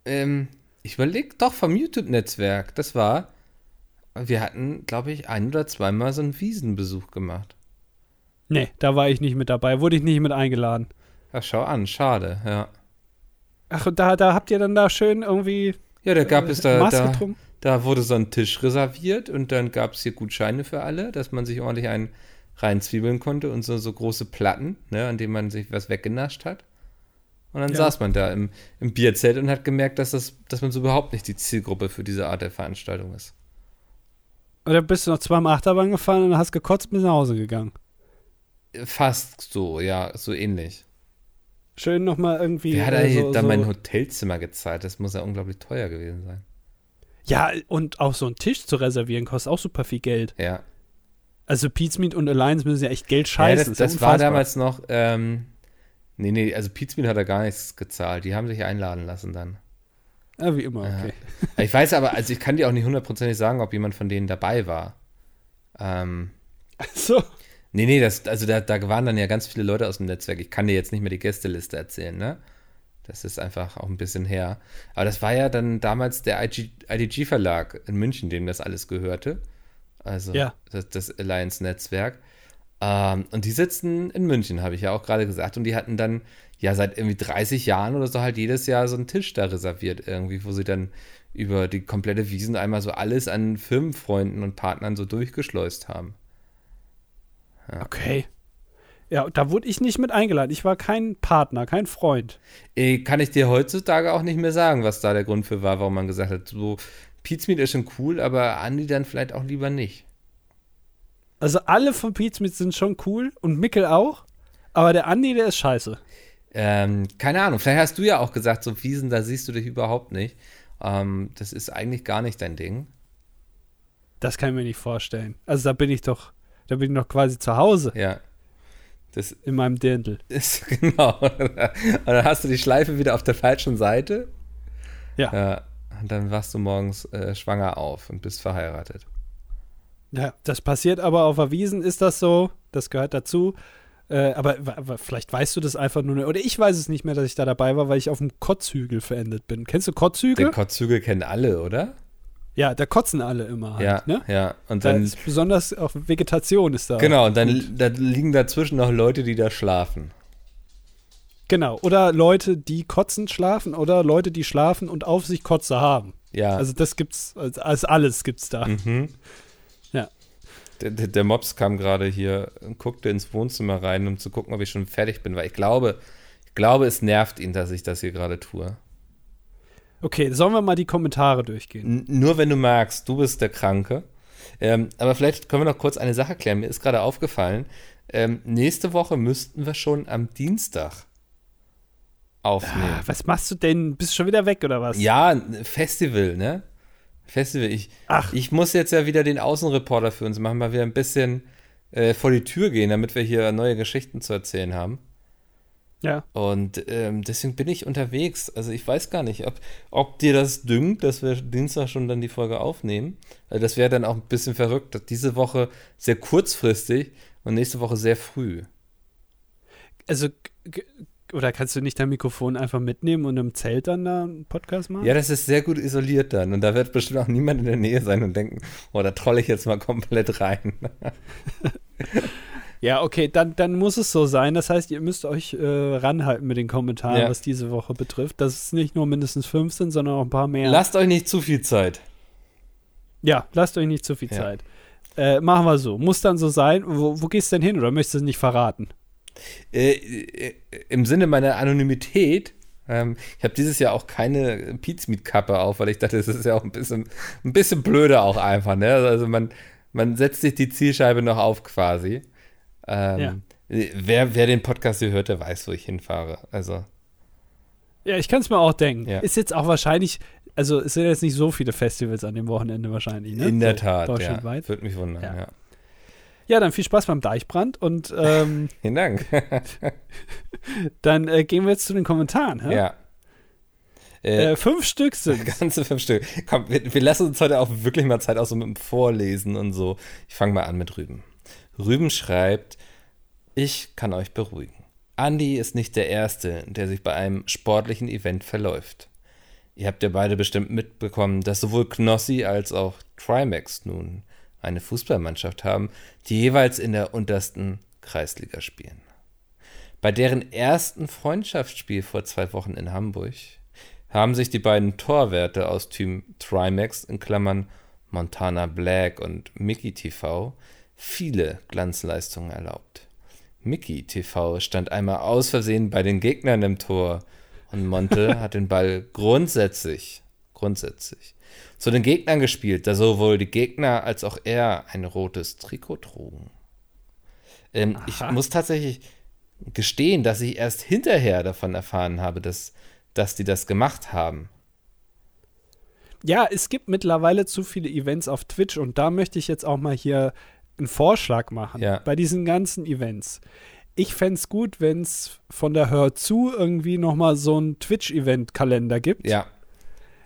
ähm, ich überleg doch vom YouTube-Netzwerk. Das war. Wir hatten, glaube ich, ein oder zweimal so einen Wiesenbesuch gemacht. Nee, da war ich nicht mit dabei, wurde ich nicht mit eingeladen. Ach, schau an, schade, ja. Ach, und da, da habt ihr dann da schön irgendwie Ja, da gab äh, es da, Maß da, getrunken? Da wurde so ein Tisch reserviert und dann gab es hier Gutscheine für alle, dass man sich ordentlich einen reinzwiebeln konnte und so, so große Platten, ne, an denen man sich was weggenascht hat. Und dann Ja. saß man da im, im Bierzelt und hat gemerkt, dass, das, dass man so überhaupt nicht die Zielgruppe für diese Art der Veranstaltung ist. Oder bist du noch zweimal Achterbahn gefahren und hast gekotzt und bist nach Hause gegangen? Fast so, ja, so ähnlich. Schön nochmal irgendwie. Wer hat äh, eigentlich so, da so, mein Hotelzimmer gezahlt? Das muss ja unglaublich teuer gewesen sein. Ja, und auch so einen Tisch zu reservieren kostet auch super viel Geld. Ja. Also Pizmeet und Alliance müssen ja echt Geld scheißen. Ja, das, das war damals noch, ähm, nee, nee, also Pizmeet hat er gar nichts gezahlt. Die haben sich einladen lassen dann. Ja, wie immer, okay. Ja. Ich weiß aber, also ich kann dir auch nicht hundertprozentig sagen, ob jemand von denen dabei war. Ähm, so. Nee, nee, das, also da, da waren dann ja ganz viele Leute aus dem Netzwerk. Ich kann dir jetzt nicht mehr die Gästeliste erzählen, ne? Das ist einfach auch ein bisschen her. Aber das war ja dann damals der IDG-Verlag in München, dem das alles gehörte. Also ja. das, das Alliance-Netzwerk. Ähm, und die sitzen in München, habe ich ja auch gerade gesagt. Und die hatten dann ja seit irgendwie 30 Jahren oder so halt jedes Jahr so einen Tisch da reserviert, irgendwie, wo sie dann über die komplette Wiesen einmal so alles an Firmenfreunden und Partnern so durchgeschleust haben. Ja. Okay. Ja, da wurde ich nicht mit eingeladen. Ich war kein Partner, kein Freund. Äh, kann ich dir heutzutage auch nicht mehr sagen, was da der Grund für war, warum man gesagt hat, so Pizmeet ist schon cool, aber Andi dann vielleicht auch lieber nicht. Also alle von Pizmeet sind schon cool und Mickel auch, aber der Andi, der ist scheiße. Ähm, keine Ahnung, vielleicht hast du ja auch gesagt, so Wiesen, da siehst du dich überhaupt nicht. Ähm, das ist eigentlich gar nicht dein Ding. Das kann ich mir nicht vorstellen. Also da bin ich doch, da bin ich noch quasi zu Hause. Ja. Das in meinem Dirndl. Ist, genau. Und dann hast du die Schleife wieder auf der falschen Seite. Ja. ja und dann wachst du morgens äh, schwanger auf und bist verheiratet. Ja, das passiert aber auf Erwiesen, ist das so. Das gehört dazu. Äh, aber, aber, vielleicht weißt du das einfach nur nicht. Oder ich weiß es nicht mehr, dass ich da dabei war, weil ich auf dem Kotzhügel verendet bin. Kennst du Kotzhügel? Den Kotzhügel kennen alle, oder? Ja, da kotzen alle immer halt, ja, ne? Ja, und dann. ist besonders auch Vegetation ist da. Genau, und dann da liegen dazwischen noch Leute, die da schlafen. Genau, oder Leute, die kotzen schlafen oder Leute, die schlafen und auf sich Kotze haben. Ja. Also das gibt's, also alles gibt's da. Mhm. Ja. Der, der, der Mops kam gerade hier und guckte ins Wohnzimmer rein, um zu gucken, ob ich schon fertig bin, weil ich glaube, ich glaube, es nervt ihn, dass ich das hier gerade tue. Okay, sollen wir mal die Kommentare durchgehen? N nur wenn du magst, du bist der Kranke. Ähm, aber vielleicht können wir noch kurz eine Sache klären. Mir ist gerade aufgefallen, ähm, nächste Woche müssten wir schon am Dienstag aufnehmen. Ah, was machst du denn? Bist du schon wieder weg oder was? Ja, Festival, ne? Festival. Ich, Ach. ich muss jetzt ja wieder den Außenreporter für uns machen, mal wieder ein bisschen äh, vor die Tür gehen, damit wir hier neue Geschichten zu erzählen haben. Ja. Und ähm, deswegen bin ich unterwegs. Also ich weiß gar nicht, ob, ob dir das dünkt, dass wir Dienstag schon dann die Folge aufnehmen. Also das wäre dann auch ein bisschen verrückt. Diese Woche sehr kurzfristig und nächste Woche sehr früh. Also, oder kannst du nicht dein Mikrofon einfach mitnehmen und im Zelt dann da einen Podcast machen? Ja, das ist sehr gut isoliert dann. Und da wird bestimmt auch niemand in der Nähe sein und denken, oh, da trolle ich jetzt mal komplett rein. Ja, okay, dann, dann muss es so sein. Das heißt, ihr müsst euch äh, ranhalten mit den Kommentaren, ja. was diese Woche betrifft. Dass es nicht nur mindestens fünf sind, sondern auch ein paar mehr. Lasst euch nicht zu viel Zeit. Ja, lasst euch nicht zu viel ja. Zeit. Äh, machen wir so. Muss dann so sein. Wo, wo gehst du denn hin oder möchtest du es nicht verraten? Äh, äh Im Sinne meiner Anonymität ähm, ich habe dieses Jahr auch keine Pizmeet-Kappe auf, weil ich dachte, das ist ja auch ein bisschen, ein bisschen blöder auch einfach. Ne? Also man, man setzt sich die Zielscheibe noch auf quasi. Ähm, ja. wer, wer den Podcast hier hört, der weiß, wo ich hinfahre. Also. Ja, ich kann es mir auch denken. Ja. Ist jetzt auch wahrscheinlich, also es sind jetzt nicht so viele Festivals an dem Wochenende wahrscheinlich, ne? In der Tat, deutschlandweit. ja. Würde mich wundern, ja. ja. Ja, dann viel Spaß beim Deichbrand und ähm, Vielen Dank. dann äh, gehen wir jetzt zu den Kommentaren. Hä? Ja. Äh, äh, fünf Stück sind. Ganze fünf Stück. Komm, wir, wir, lassen uns heute auch wirklich mal Zeit aus so mit dem Vorlesen und so. Ich fange mal an mit Rüben. Rüben schreibt, ich kann euch beruhigen. Andy ist nicht der Erste, der sich bei einem sportlichen Event verläuft. Ihr habt ja beide bestimmt mitbekommen, dass sowohl Knossi als auch Trimax nun eine Fußballmannschaft haben, die jeweils in der untersten Kreisliga spielen. Bei deren ersten Freundschaftsspiel vor zwei Wochen in Hamburg haben sich die beiden Torwerte aus Team Trimax in Klammern Montana Black und Mickey TV viele Glanzleistungen erlaubt. Mickey TV stand einmal aus Versehen bei den Gegnern im Tor und Monte hat den Ball grundsätzlich, grundsätzlich zu den Gegnern gespielt, da sowohl die Gegner als auch er ein rotes Trikot trugen. Ähm, ich muss tatsächlich gestehen, dass ich erst hinterher davon erfahren habe, dass, dass die das gemacht haben. Ja, es gibt mittlerweile zu viele Events auf Twitch und da möchte ich jetzt auch mal hier einen Vorschlag machen. Ja. Bei diesen ganzen Events. Ich fände es gut, wenn es von der Hör zu irgendwie nochmal so einen Twitch-Event-Kalender gibt. Ja.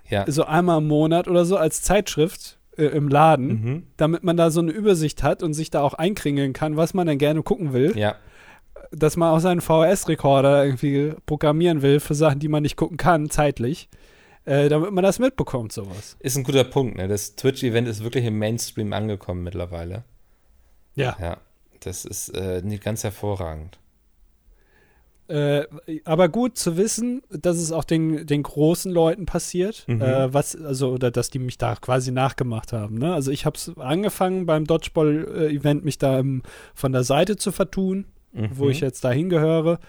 Ja. So einmal im Monat oder so als Zeitschrift äh, im Laden, Mhm. damit man da so eine Übersicht hat und sich da auch einkringeln kann, was man dann gerne gucken will. Ja. Dass man auch seinen VHS-Rekorder irgendwie programmieren will für Sachen, die man nicht gucken kann, zeitlich. Äh, damit man das mitbekommt, sowas. Ist ein guter Punkt, ne? Das Twitch-Event ist wirklich im Mainstream angekommen mittlerweile. Ja. Ja. Das ist äh, nicht ganz hervorragend. Äh, aber gut zu wissen, dass es auch den, den großen Leuten passiert, Mhm. äh, was, also, oder dass die mich da quasi nachgemacht haben. Ne? Also ich habe es angefangen beim Dodgeball-Event, mich da im, von der Seite zu vertun, Mhm. wo ich jetzt da hingehöre.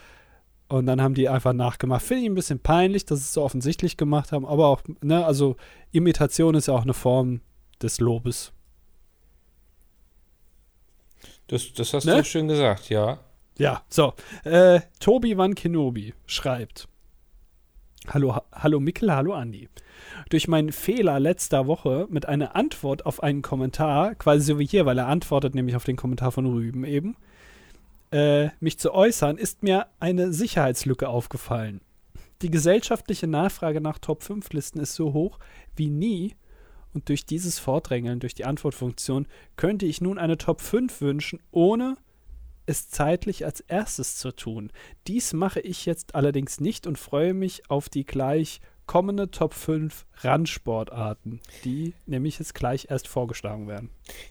Und dann haben die einfach nachgemacht. Finde ich ein bisschen peinlich, dass sie es so offensichtlich gemacht haben, aber auch, ne, also Imitation ist ja auch eine Form des Lobes. Das, das hast Ne? du schön gesagt, ja. Ja, so. Äh, Tobi Van Kenobi schreibt. Hallo, ha hallo Mikkel, hallo Andi. Durch meinen Fehler letzter Woche mit einer Antwort auf einen Kommentar, quasi so wie hier, weil er antwortet nämlich auf den Kommentar von Rüben eben, äh, mich zu äußern, ist mir eine Sicherheitslücke aufgefallen. Die gesellschaftliche Nachfrage nach Top-5-Listen ist so hoch wie nie und durch dieses Vordrängeln, durch die Antwortfunktion, könnte ich nun eine Top 5 wünschen, ohne es zeitlich als erstes zu tun. Dies mache ich jetzt allerdings nicht und freue mich auf die gleich kommende Top 5 Randsportarten, die nämlich jetzt gleich erst vorgeschlagen werden.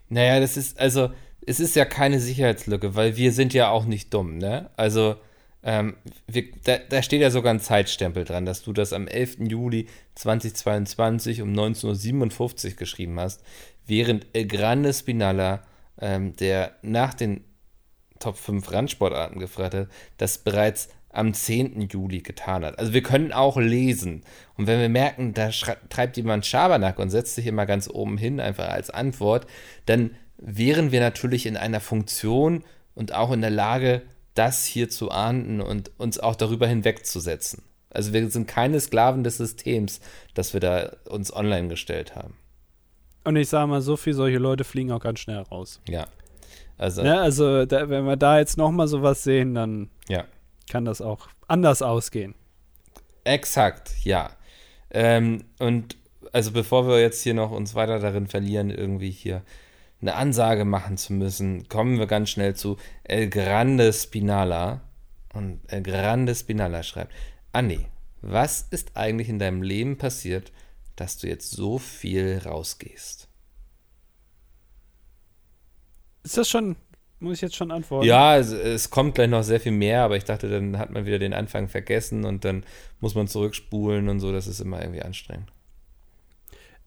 Naja, das ist, also, es ist ja keine Sicherheitslücke, weil wir sind ja auch nicht dumm, ne? Also, ähm, wir, da, da steht ja sogar ein Zeitstempel dran, dass du das am 11. Juli 2022 um 19.57 Uhr geschrieben hast, während El Grande Spinalla, ähm, der nach den Top 5 Randsportarten gefragt hat, das bereits am 10. Juli getan hat. Also wir können auch lesen. Und wenn wir merken, da treibt jemand Schabernack und setzt sich immer ganz oben hin, einfach als Antwort, dann wären wir natürlich in einer Funktion und auch in der Lage, das hier zu ahnden und uns auch darüber hinwegzusetzen. Also wir sind keine Sklaven des Systems, dass wir da uns online gestellt haben. Und ich sage mal, so viel solche Leute fliegen auch ganz schnell raus. Ja. Also, Ne? Also, da, wenn wir da jetzt nochmal sowas sehen, dann ja. kann das auch anders ausgehen. Exakt, ja. Ähm, und also bevor wir jetzt hier noch uns weiter darin verlieren, irgendwie hier eine Ansage machen zu müssen, kommen wir ganz schnell zu El Grande Spinala. Und El Grande Spinala schreibt, Anni, was ist eigentlich in deinem Leben passiert, dass du jetzt so viel rausgehst? Ist das schon, muss ich jetzt schon antworten? Ja, es, es kommt gleich noch sehr viel mehr, aber ich dachte, dann hat man wieder den Anfang vergessen und dann muss man zurückspulen und so, das ist immer irgendwie anstrengend.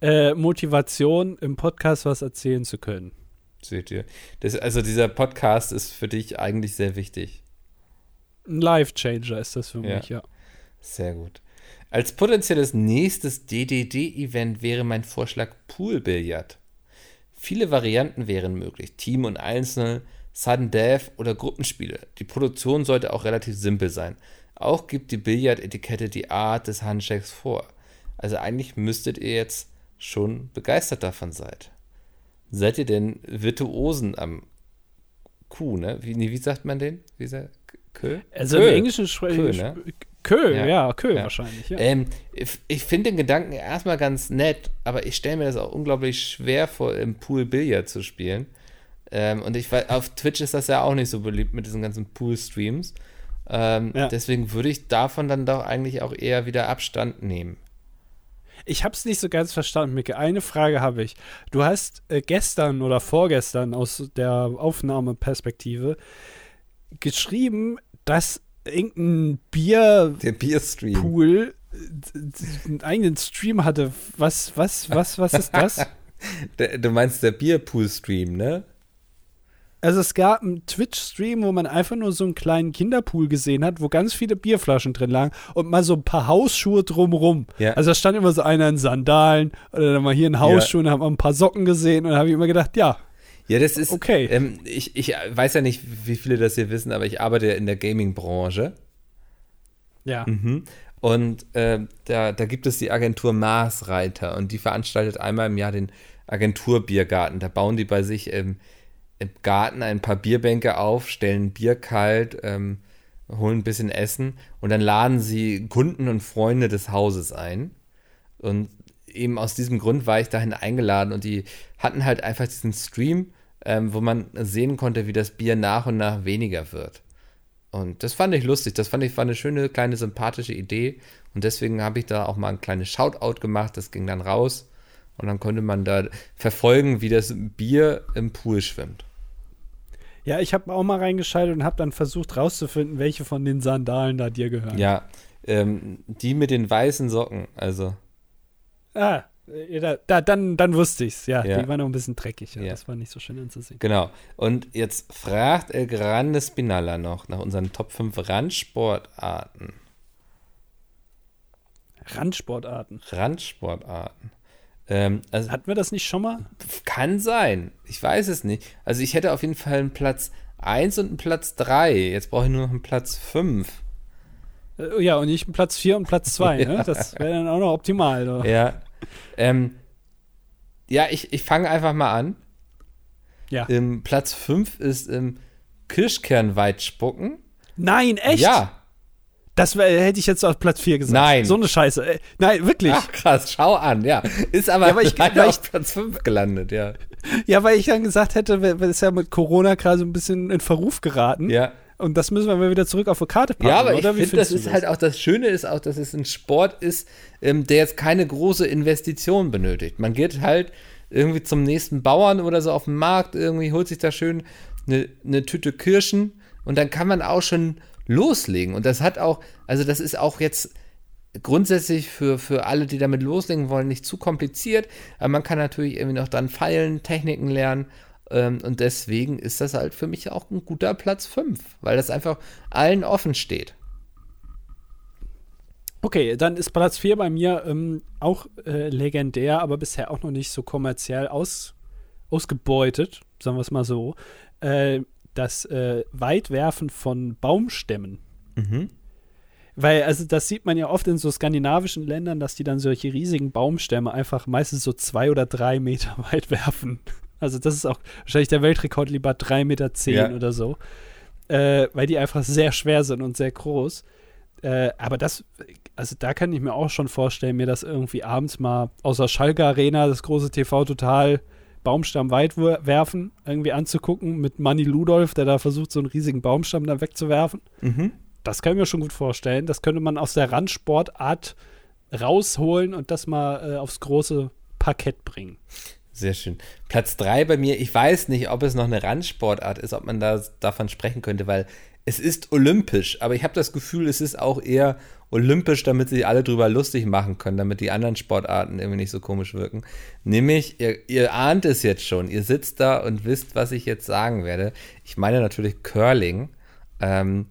Äh, Motivation, im Podcast was erzählen zu können. Seht ihr. Das, also dieser Podcast ist für dich eigentlich sehr wichtig. Ein Life-Changer ist das für Ja. mich, ja. Sehr gut. Als potenzielles nächstes DDD-Event wäre mein Vorschlag Poolbillard. Viele Varianten wären möglich. Team und Einzel, Sudden Death oder Gruppenspiele. Die Produktion sollte auch relativ simpel sein. Auch gibt die Billard-Etikette die Art des Handshakes vor. Also eigentlich müsstet ihr jetzt schon begeistert davon seid. Seid ihr denn Virtuosen am Kuh, ne? Wie, nee, wie sagt man den? Wie sagt Kö? Also Kö. im Englischen Kö, ne? Kö, Ja. ja, Kö Ja. wahrscheinlich, ja. Ähm, ich ich finde den Gedanken erstmal ganz nett, aber ich stelle mir das auch unglaublich schwer vor, im Pool Billard zu spielen. Ähm, und ich weiß, auf Twitch ist das ja auch nicht so beliebt mit diesen ganzen Pool-Streams. Ähm, Ja. Deswegen würde ich davon dann doch eigentlich auch eher wieder Abstand nehmen. Ich habe es nicht so ganz verstanden, Micke. Eine Frage habe ich. Du hast äh, gestern oder vorgestern aus der Aufnahmeperspektive geschrieben, dass irgendein Bierpool Der Bierstream. äh, einen eigenen Stream hatte. Was, was, was, was ist das? Du meinst der Bierpool-Stream, ne? Also es gab einen Twitch-Stream, wo man einfach nur so einen kleinen Kinderpool gesehen hat, wo ganz viele Bierflaschen drin lagen und mal so ein paar Hausschuhe drumrum. Ja. Also da stand immer so einer in Sandalen oder dann mal hier in Hausschuhen, da hat man ein paar Socken gesehen und da habe ich immer gedacht, ja, Ja, das ist. Okay. Ähm, ich, ich weiß ja nicht, wie viele das hier wissen, aber ich arbeite ja in der Gaming-Branche. ja. Mhm. Und äh, da, da gibt es die Agentur Marsreiter und die veranstaltet einmal im Jahr den Agenturbiergarten. Da bauen die bei sich im, im Garten ein paar Bierbänke auf, stellen Bier kalt, ähm, holen ein bisschen Essen und dann laden sie Kunden und Freunde des Hauses ein. Und eben aus diesem Grund war ich dahin eingeladen und die hatten halt einfach diesen Stream, ähm, wo man sehen konnte, wie das Bier nach und nach weniger wird. Und das fand ich lustig. Das fand ich war eine schöne, kleine, sympathische Idee. Und deswegen habe ich da auch mal ein kleines Shoutout gemacht. Das ging dann raus. Und dann konnte man da verfolgen, wie das Bier im Pool schwimmt. Ja, ich habe auch mal reingeschaltet und habe dann versucht rauszufinden, welche von den Sandalen da dir gehören. Ja, ähm, die mit den weißen Socken, also. Ah, äh, da, da, dann, dann wusste ich's. Ja, Ja. die waren noch ein bisschen dreckig. Ja, Ja. Das war nicht so schön anzusehen. Genau. Und jetzt fragt El Grande Spinalla noch nach unseren Top 5 Randsportarten. Randsportarten. Randsportarten. Ähm, also Hatten wir das nicht schon mal? kann sein. Ich weiß es nicht. Also ich hätte auf jeden Fall einen Platz 1 und einen Platz 3. Jetzt brauche ich nur noch einen Platz 5. Äh, Ja, und nicht Platz 4 und Platz 2. Ja. Ne? Das wäre dann auch noch optimal. Doch. Ja. ähm, ja, ich, ich fange einfach mal an. Ja. Ähm, Platz 5 ist ähm, Kirschkernweitspucken. Nein, echt? Ja. Das wär, hätte ich jetzt auf Platz 4 gesagt. Nein. So eine Scheiße. Äh, Nein, wirklich. Ach krass, schau an, ja. Ist aber Ja, weil ich- leider auf Platz 5 gelandet, ja. Ja, weil ich dann gesagt hätte, wir, ist ja mit Corona gerade so ein bisschen in Verruf geraten. Ja. Und das müssen wir mal wieder zurück auf die Karte packen. Ja, aber ich oder? Wie finde, das findest du ist halt auch das Schöne ist auch, dass es ein Sport ist, ähm, der jetzt keine große Investition benötigt. Man geht halt irgendwie zum nächsten Bauern oder so auf den Markt, irgendwie holt sich da schön eine, eine Tüte Kirschen und dann kann man auch schon loslegen. Und das hat auch, also das ist auch jetzt grundsätzlich für, für alle, die damit loslegen wollen, nicht zu kompliziert. Aber man kann natürlich irgendwie noch dann Pfeilen, Techniken lernen. Ähm, und deswegen ist das halt für mich auch ein guter Platz 5, weil das einfach allen offen steht. Okay, dann ist Platz 4 bei mir ähm, auch äh, legendär, aber bisher auch noch nicht so kommerziell aus, ausgebeutet, sagen wir es mal so. Äh, das äh, Weitwerfen von Baumstämmen. Weil, also das sieht man ja oft in so skandinavischen Ländern, dass die dann solche riesigen Baumstämme einfach meistens so zwei oder drei Meter weit werfen. Also das ist auch wahrscheinlich der Weltrekord lieber drei Meter zehn Ja. oder so. Äh, weil die einfach sehr schwer sind und sehr groß. Äh, aber das, also da kann ich mir auch schon vorstellen, mir das irgendwie abends mal außer Schalke Arena, das große TV total Baumstamm weit wer- werfen, irgendwie anzugucken mit Manny Ludolf, der da versucht, so einen riesigen Baumstamm da wegzuwerfen. Mhm. Das kann ich mir schon gut vorstellen. Das könnte man aus der Randsportart rausholen und das mal äh, aufs große Parkett bringen. Sehr schön. Platz 3 bei mir, ich weiß nicht, ob es noch eine Randsportart ist, ob man da davon sprechen könnte, weil es ist olympisch, aber ich habe das Gefühl, es ist auch eher olympisch, damit sich alle drüber lustig machen können, damit die anderen Sportarten irgendwie nicht so komisch wirken. Nämlich, ihr, ihr ahnt es jetzt schon, ihr sitzt da und wisst, was ich jetzt sagen werde. Ich meine natürlich Curling. Ähm,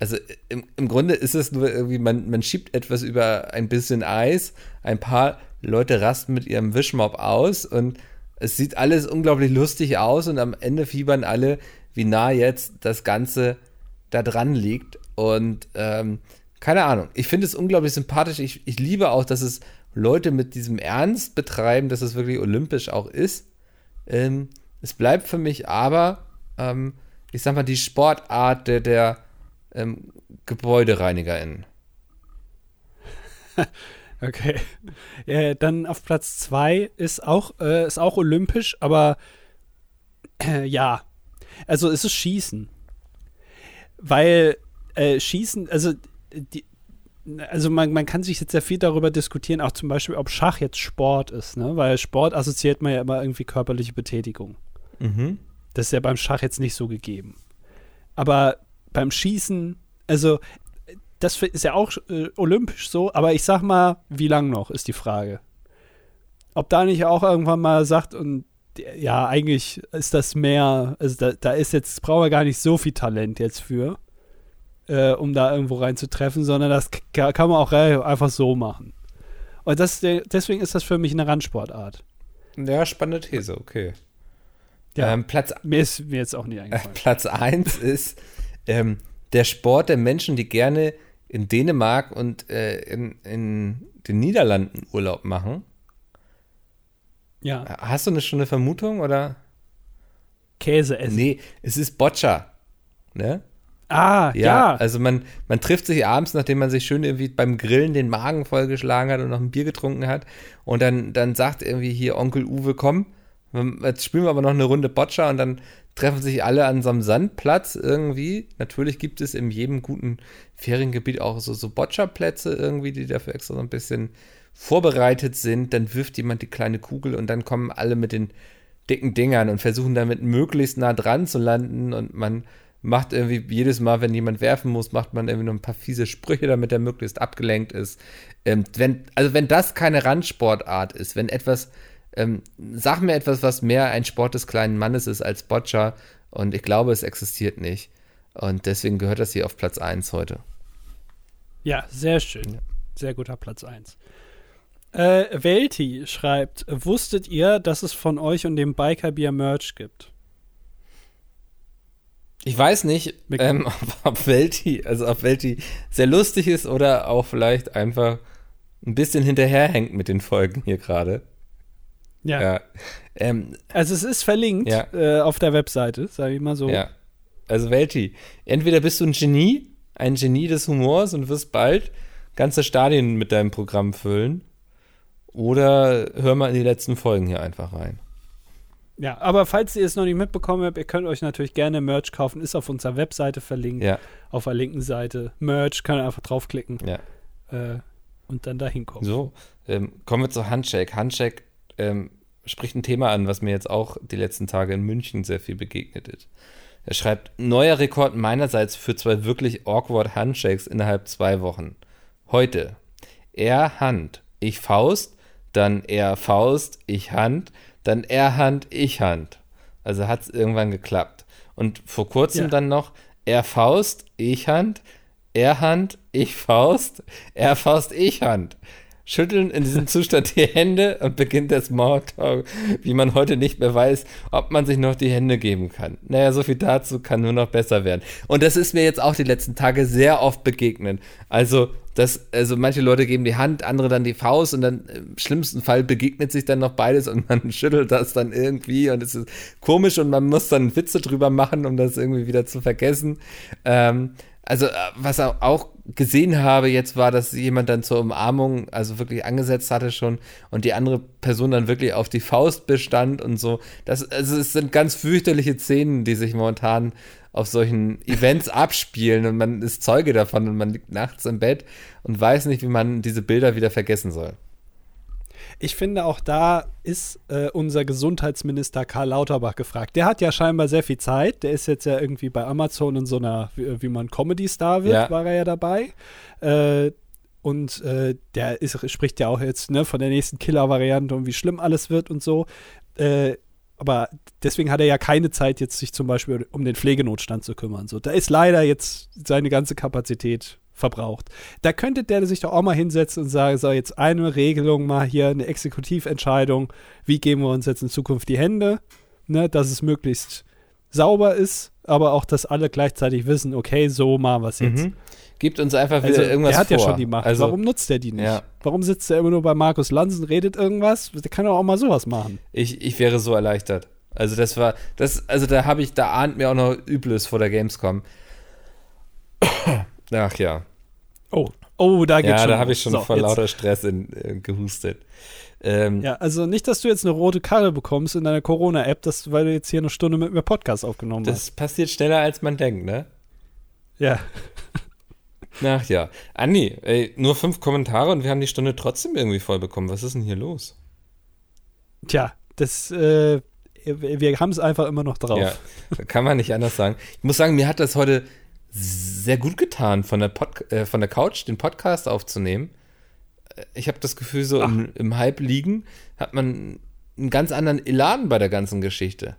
also im, im Grunde ist es nur irgendwie, man, man schiebt etwas über ein bisschen Eis, ein paar Leute rasten mit ihrem Wischmopp aus und es sieht alles unglaublich lustig aus und am Ende fiebern alle, wie nah jetzt das Ganze da dran liegt. Und ähm, keine Ahnung, ich finde es unglaublich sympathisch. Ich, ich liebe auch, dass es Leute mit diesem Ernst betreiben, dass es wirklich olympisch auch ist. Ähm, es bleibt für mich aber, ähm, ich sag mal, die Sportart der, der ähm, GebäudereinigerInnen. Okay. Äh, dann auf Platz zwei ist auch, äh, ist auch olympisch, aber äh, ja. Also es ist Schießen. Weil äh, Schießen, also die, also man, man kann sich jetzt sehr viel darüber diskutieren, auch zum Beispiel, ob Schach jetzt Sport ist, ne? Weil Sport assoziiert man ja immer irgendwie körperliche Betätigung. Mhm. Das ist ja beim Schach jetzt nicht so gegeben. Aber beim Schießen, also das ist ja auch äh, olympisch so, aber ich sag mal, wie lang noch, ist die Frage. Ob da nicht auch irgendwann mal sagt, und ja, eigentlich ist das mehr, also da, da ist jetzt, brauchen wir gar nicht so viel Talent jetzt für, äh, um da irgendwo reinzutreffen, sondern das kann man auch einfach so machen. Und das, deswegen ist das für mich eine Randsportart. Ja, spannende These, okay. Ja. Ähm, Platz Mir ist mir jetzt auch nicht Äh, eingefallen. Platz 1 ist ähm, der Sport der Menschen, die gerne in Dänemark und äh, in, in den Niederlanden Urlaub machen. Ja. Hast du eine, schon eine Vermutung oder? Käse essen. Nee, es ist Boccia. Ne? Ah, Ja, ja. also man, man trifft sich abends, nachdem man sich schön irgendwie beim Grillen den Magen vollgeschlagen hat und noch ein Bier getrunken hat. Und dann, dann sagt irgendwie hier Onkel Uwe, komm, jetzt spielen wir aber noch eine Runde Boccia und dann treffen sich alle an so einem Sandplatz irgendwie. Natürlich gibt es in jedem guten Feriengebiet auch so, so Boccia-Plätze irgendwie, die dafür extra so ein bisschen vorbereitet sind. Dann wirft jemand die kleine Kugel und dann kommen alle mit den dicken Dingern und versuchen damit möglichst nah dran zu landen und man macht irgendwie jedes Mal, wenn jemand werfen muss, macht man irgendwie noch ein paar fiese Sprüche, damit er möglichst abgelenkt ist. Ähm, wenn, also wenn das keine Randsportart ist, wenn etwas, ähm, sag mir etwas, was mehr ein Sport des kleinen Mannes ist als Boccia und ich glaube, es existiert nicht. Und deswegen gehört das hier auf Platz 1 heute. Ja, sehr schön. Sehr guter Platz 1. Äh, Welti schreibt, wusstet ihr, dass es von euch und dem Bikerbier Merch gibt? Ich weiß nicht, ähm, ob, ob Welti, also ob Welti sehr lustig ist oder auch vielleicht einfach ein bisschen hinterherhängt mit den Folgen hier gerade. Ja. Ja. Ähm, Also es ist verlinkt Ja. äh, auf der Webseite, sage ich mal so. ja. Also Welti, entweder bist du ein Genie, ein Genie des Humors und wirst bald ganze Stadien mit deinem Programm füllen. Oder hör mal in die letzten Folgen hier einfach rein. Ja, aber falls ihr es noch nicht mitbekommen habt, ihr könnt euch natürlich gerne Merch kaufen, ist auf unserer Webseite verlinkt, Ja, auf der linken Seite. Merch, kann ihr einfach draufklicken ja. äh, und dann da hinkommen. So, ähm, kommen wir zu Handshake. Handshake ähm, spricht ein Thema an, was mir jetzt auch die letzten Tage in München sehr viel begegnet ist. Er schreibt, neuer Rekord meinerseits für zwei wirklich awkward Handshakes innerhalb zwei Wochen. Heute, er Hand, ich Faust, dann er Faust, ich Hand, dann er Hand, ich Hand. Also hat es irgendwann geklappt. Und vor kurzem Ja. dann noch er Faust, ich Hand, er Hand, ich Faust, er Faust, ich Hand. Schütteln in diesem Zustand die Hände und beginnt der Smalltalk, wie man heute nicht mehr weiß, ob man sich noch die Hände geben kann. Naja, so viel dazu kann nur noch besser werden. Und das ist mir jetzt auch die letzten Tage sehr oft begegnet. Also, das, also manche Leute geben die Hand, andere dann die Faust und dann im schlimmsten Fall begegnet sich dann noch beides und man schüttelt das dann irgendwie und es ist komisch und man muss dann Witze drüber machen, um das irgendwie wieder zu vergessen. Ähm, also, äh, was auch gesehen habe jetzt war, dass jemand dann zur Umarmung, also wirklich angesetzt hatte schon und die andere Person dann wirklich auf die Faust bestand und so. Das, also es sind ganz fürchterliche Szenen, die sich momentan auf solchen Events abspielen und man ist Zeuge davon und man liegt nachts im Bett und weiß nicht, wie man diese Bilder wieder vergessen soll. Ich finde, auch da ist äh, unser Gesundheitsminister Karl Lauterbach gefragt. Der hat ja scheinbar sehr viel Zeit. Der ist jetzt ja irgendwie bei Amazon in so einer, wie, wie man Comedy-Star wird, Ja. war er ja dabei. Äh, und äh, der ist, spricht ja auch jetzt ne, von der nächsten Killer-Variante und wie schlimm alles wird und so. Äh, aber deswegen hat er ja keine Zeit, jetzt sich zum Beispiel um den Pflegenotstand zu kümmern. So, da ist leider jetzt seine ganze Kapazität verbraucht. Da könnte der sich doch auch mal hinsetzen und sagen, so jetzt eine Regelung mal hier, eine Exekutiventscheidung, wie geben wir uns jetzt in Zukunft die Hände, ne, dass es möglichst sauber ist, aber auch, dass alle gleichzeitig wissen, okay, so machen wir es jetzt. Mhm. Gibt uns einfach wieder Also, irgendwas er hat vor. ja schon die Macht. Also, Warum nutzt er die nicht? Ja. Warum sitzt er immer nur bei Markus Lanzen, redet irgendwas? Der kann doch auch mal sowas machen. Ich, ich wäre so erleichtert. Also das war, das, also da habe ich, da ahnt mir auch noch Übles vor der Gamescom. Ach ja. Oh, oh, da geht's Ja, schon. da los. habe ich schon So, vor jetzt- lauter Stress in, äh, gehustet. Ähm, Ja, also nicht, dass du jetzt eine rote Karre bekommst in deiner Corona-App, weil du jetzt hier eine Stunde mit mir Podcast aufgenommen hast. Das passiert schneller, als man denkt, ne? Ja. Ach ja. Andi, ey, nur fünf Kommentare und wir haben die Stunde trotzdem irgendwie voll bekommen. Was ist denn hier los? Tja, das, äh, wir haben es einfach immer noch drauf. Ja, kann man nicht anders sagen. Ich muss sagen, mir hat das heute sehr gut getan, von der, Pod äh, von der Couch den Podcast aufzunehmen. Äh, Ich habe das Gefühl, so im, im Hype liegen hat man einen ganz anderen Elan bei der ganzen Geschichte.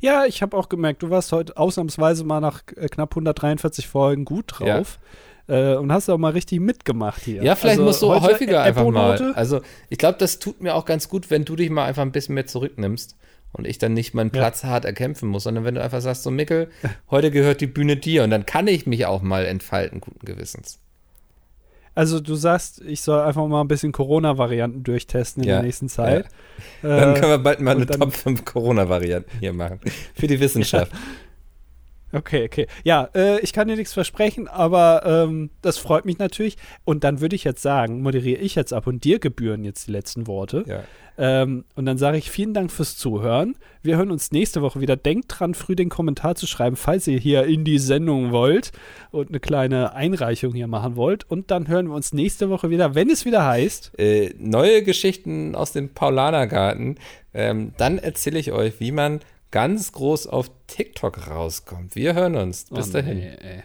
Ja, ich habe auch gemerkt, du warst heute ausnahmsweise mal nach äh, knapp 143 Folgen gut drauf. Äh, und hast auch mal richtig mitgemacht hier. Ja, vielleicht Also musst du häufiger einfach mal. Also, ich glaube, das tut mir auch ganz gut, wenn du dich mal einfach ein bisschen mehr zurücknimmst und ich dann nicht meinen Platz ja. hart erkämpfen muss, sondern wenn du einfach sagst, so Mickel, heute gehört die Bühne dir und dann kann ich mich auch mal entfalten, guten Gewissens. Also du sagst, ich soll einfach mal ein bisschen Corona-Varianten durchtesten in ja, der nächsten Zeit. Ja. Dann können wir bald mal eine Top 5 Corona-Varianten hier machen. Für die Wissenschaft. Okay, okay. Ja, äh, ich kann dir nichts versprechen, aber ähm, das freut mich natürlich. Und dann würde ich jetzt sagen, moderiere ich jetzt ab und dir gebühren jetzt die letzten Worte. Ja. Ähm, und dann sage ich vielen Dank fürs Zuhören. Wir hören uns nächste Woche wieder. Denkt dran, früh den Kommentar zu schreiben, falls ihr hier in die Sendung wollt und eine kleine Einreichung hier machen wollt. Und dann hören wir uns nächste Woche wieder, wenn es wieder heißt. Äh, neue Geschichten aus dem Paulanergarten. Ähm, dann erzähle ich euch, wie man ganz groß auf TikTok rauskommt. Wir hören uns. Bis oh, dahin. Nee,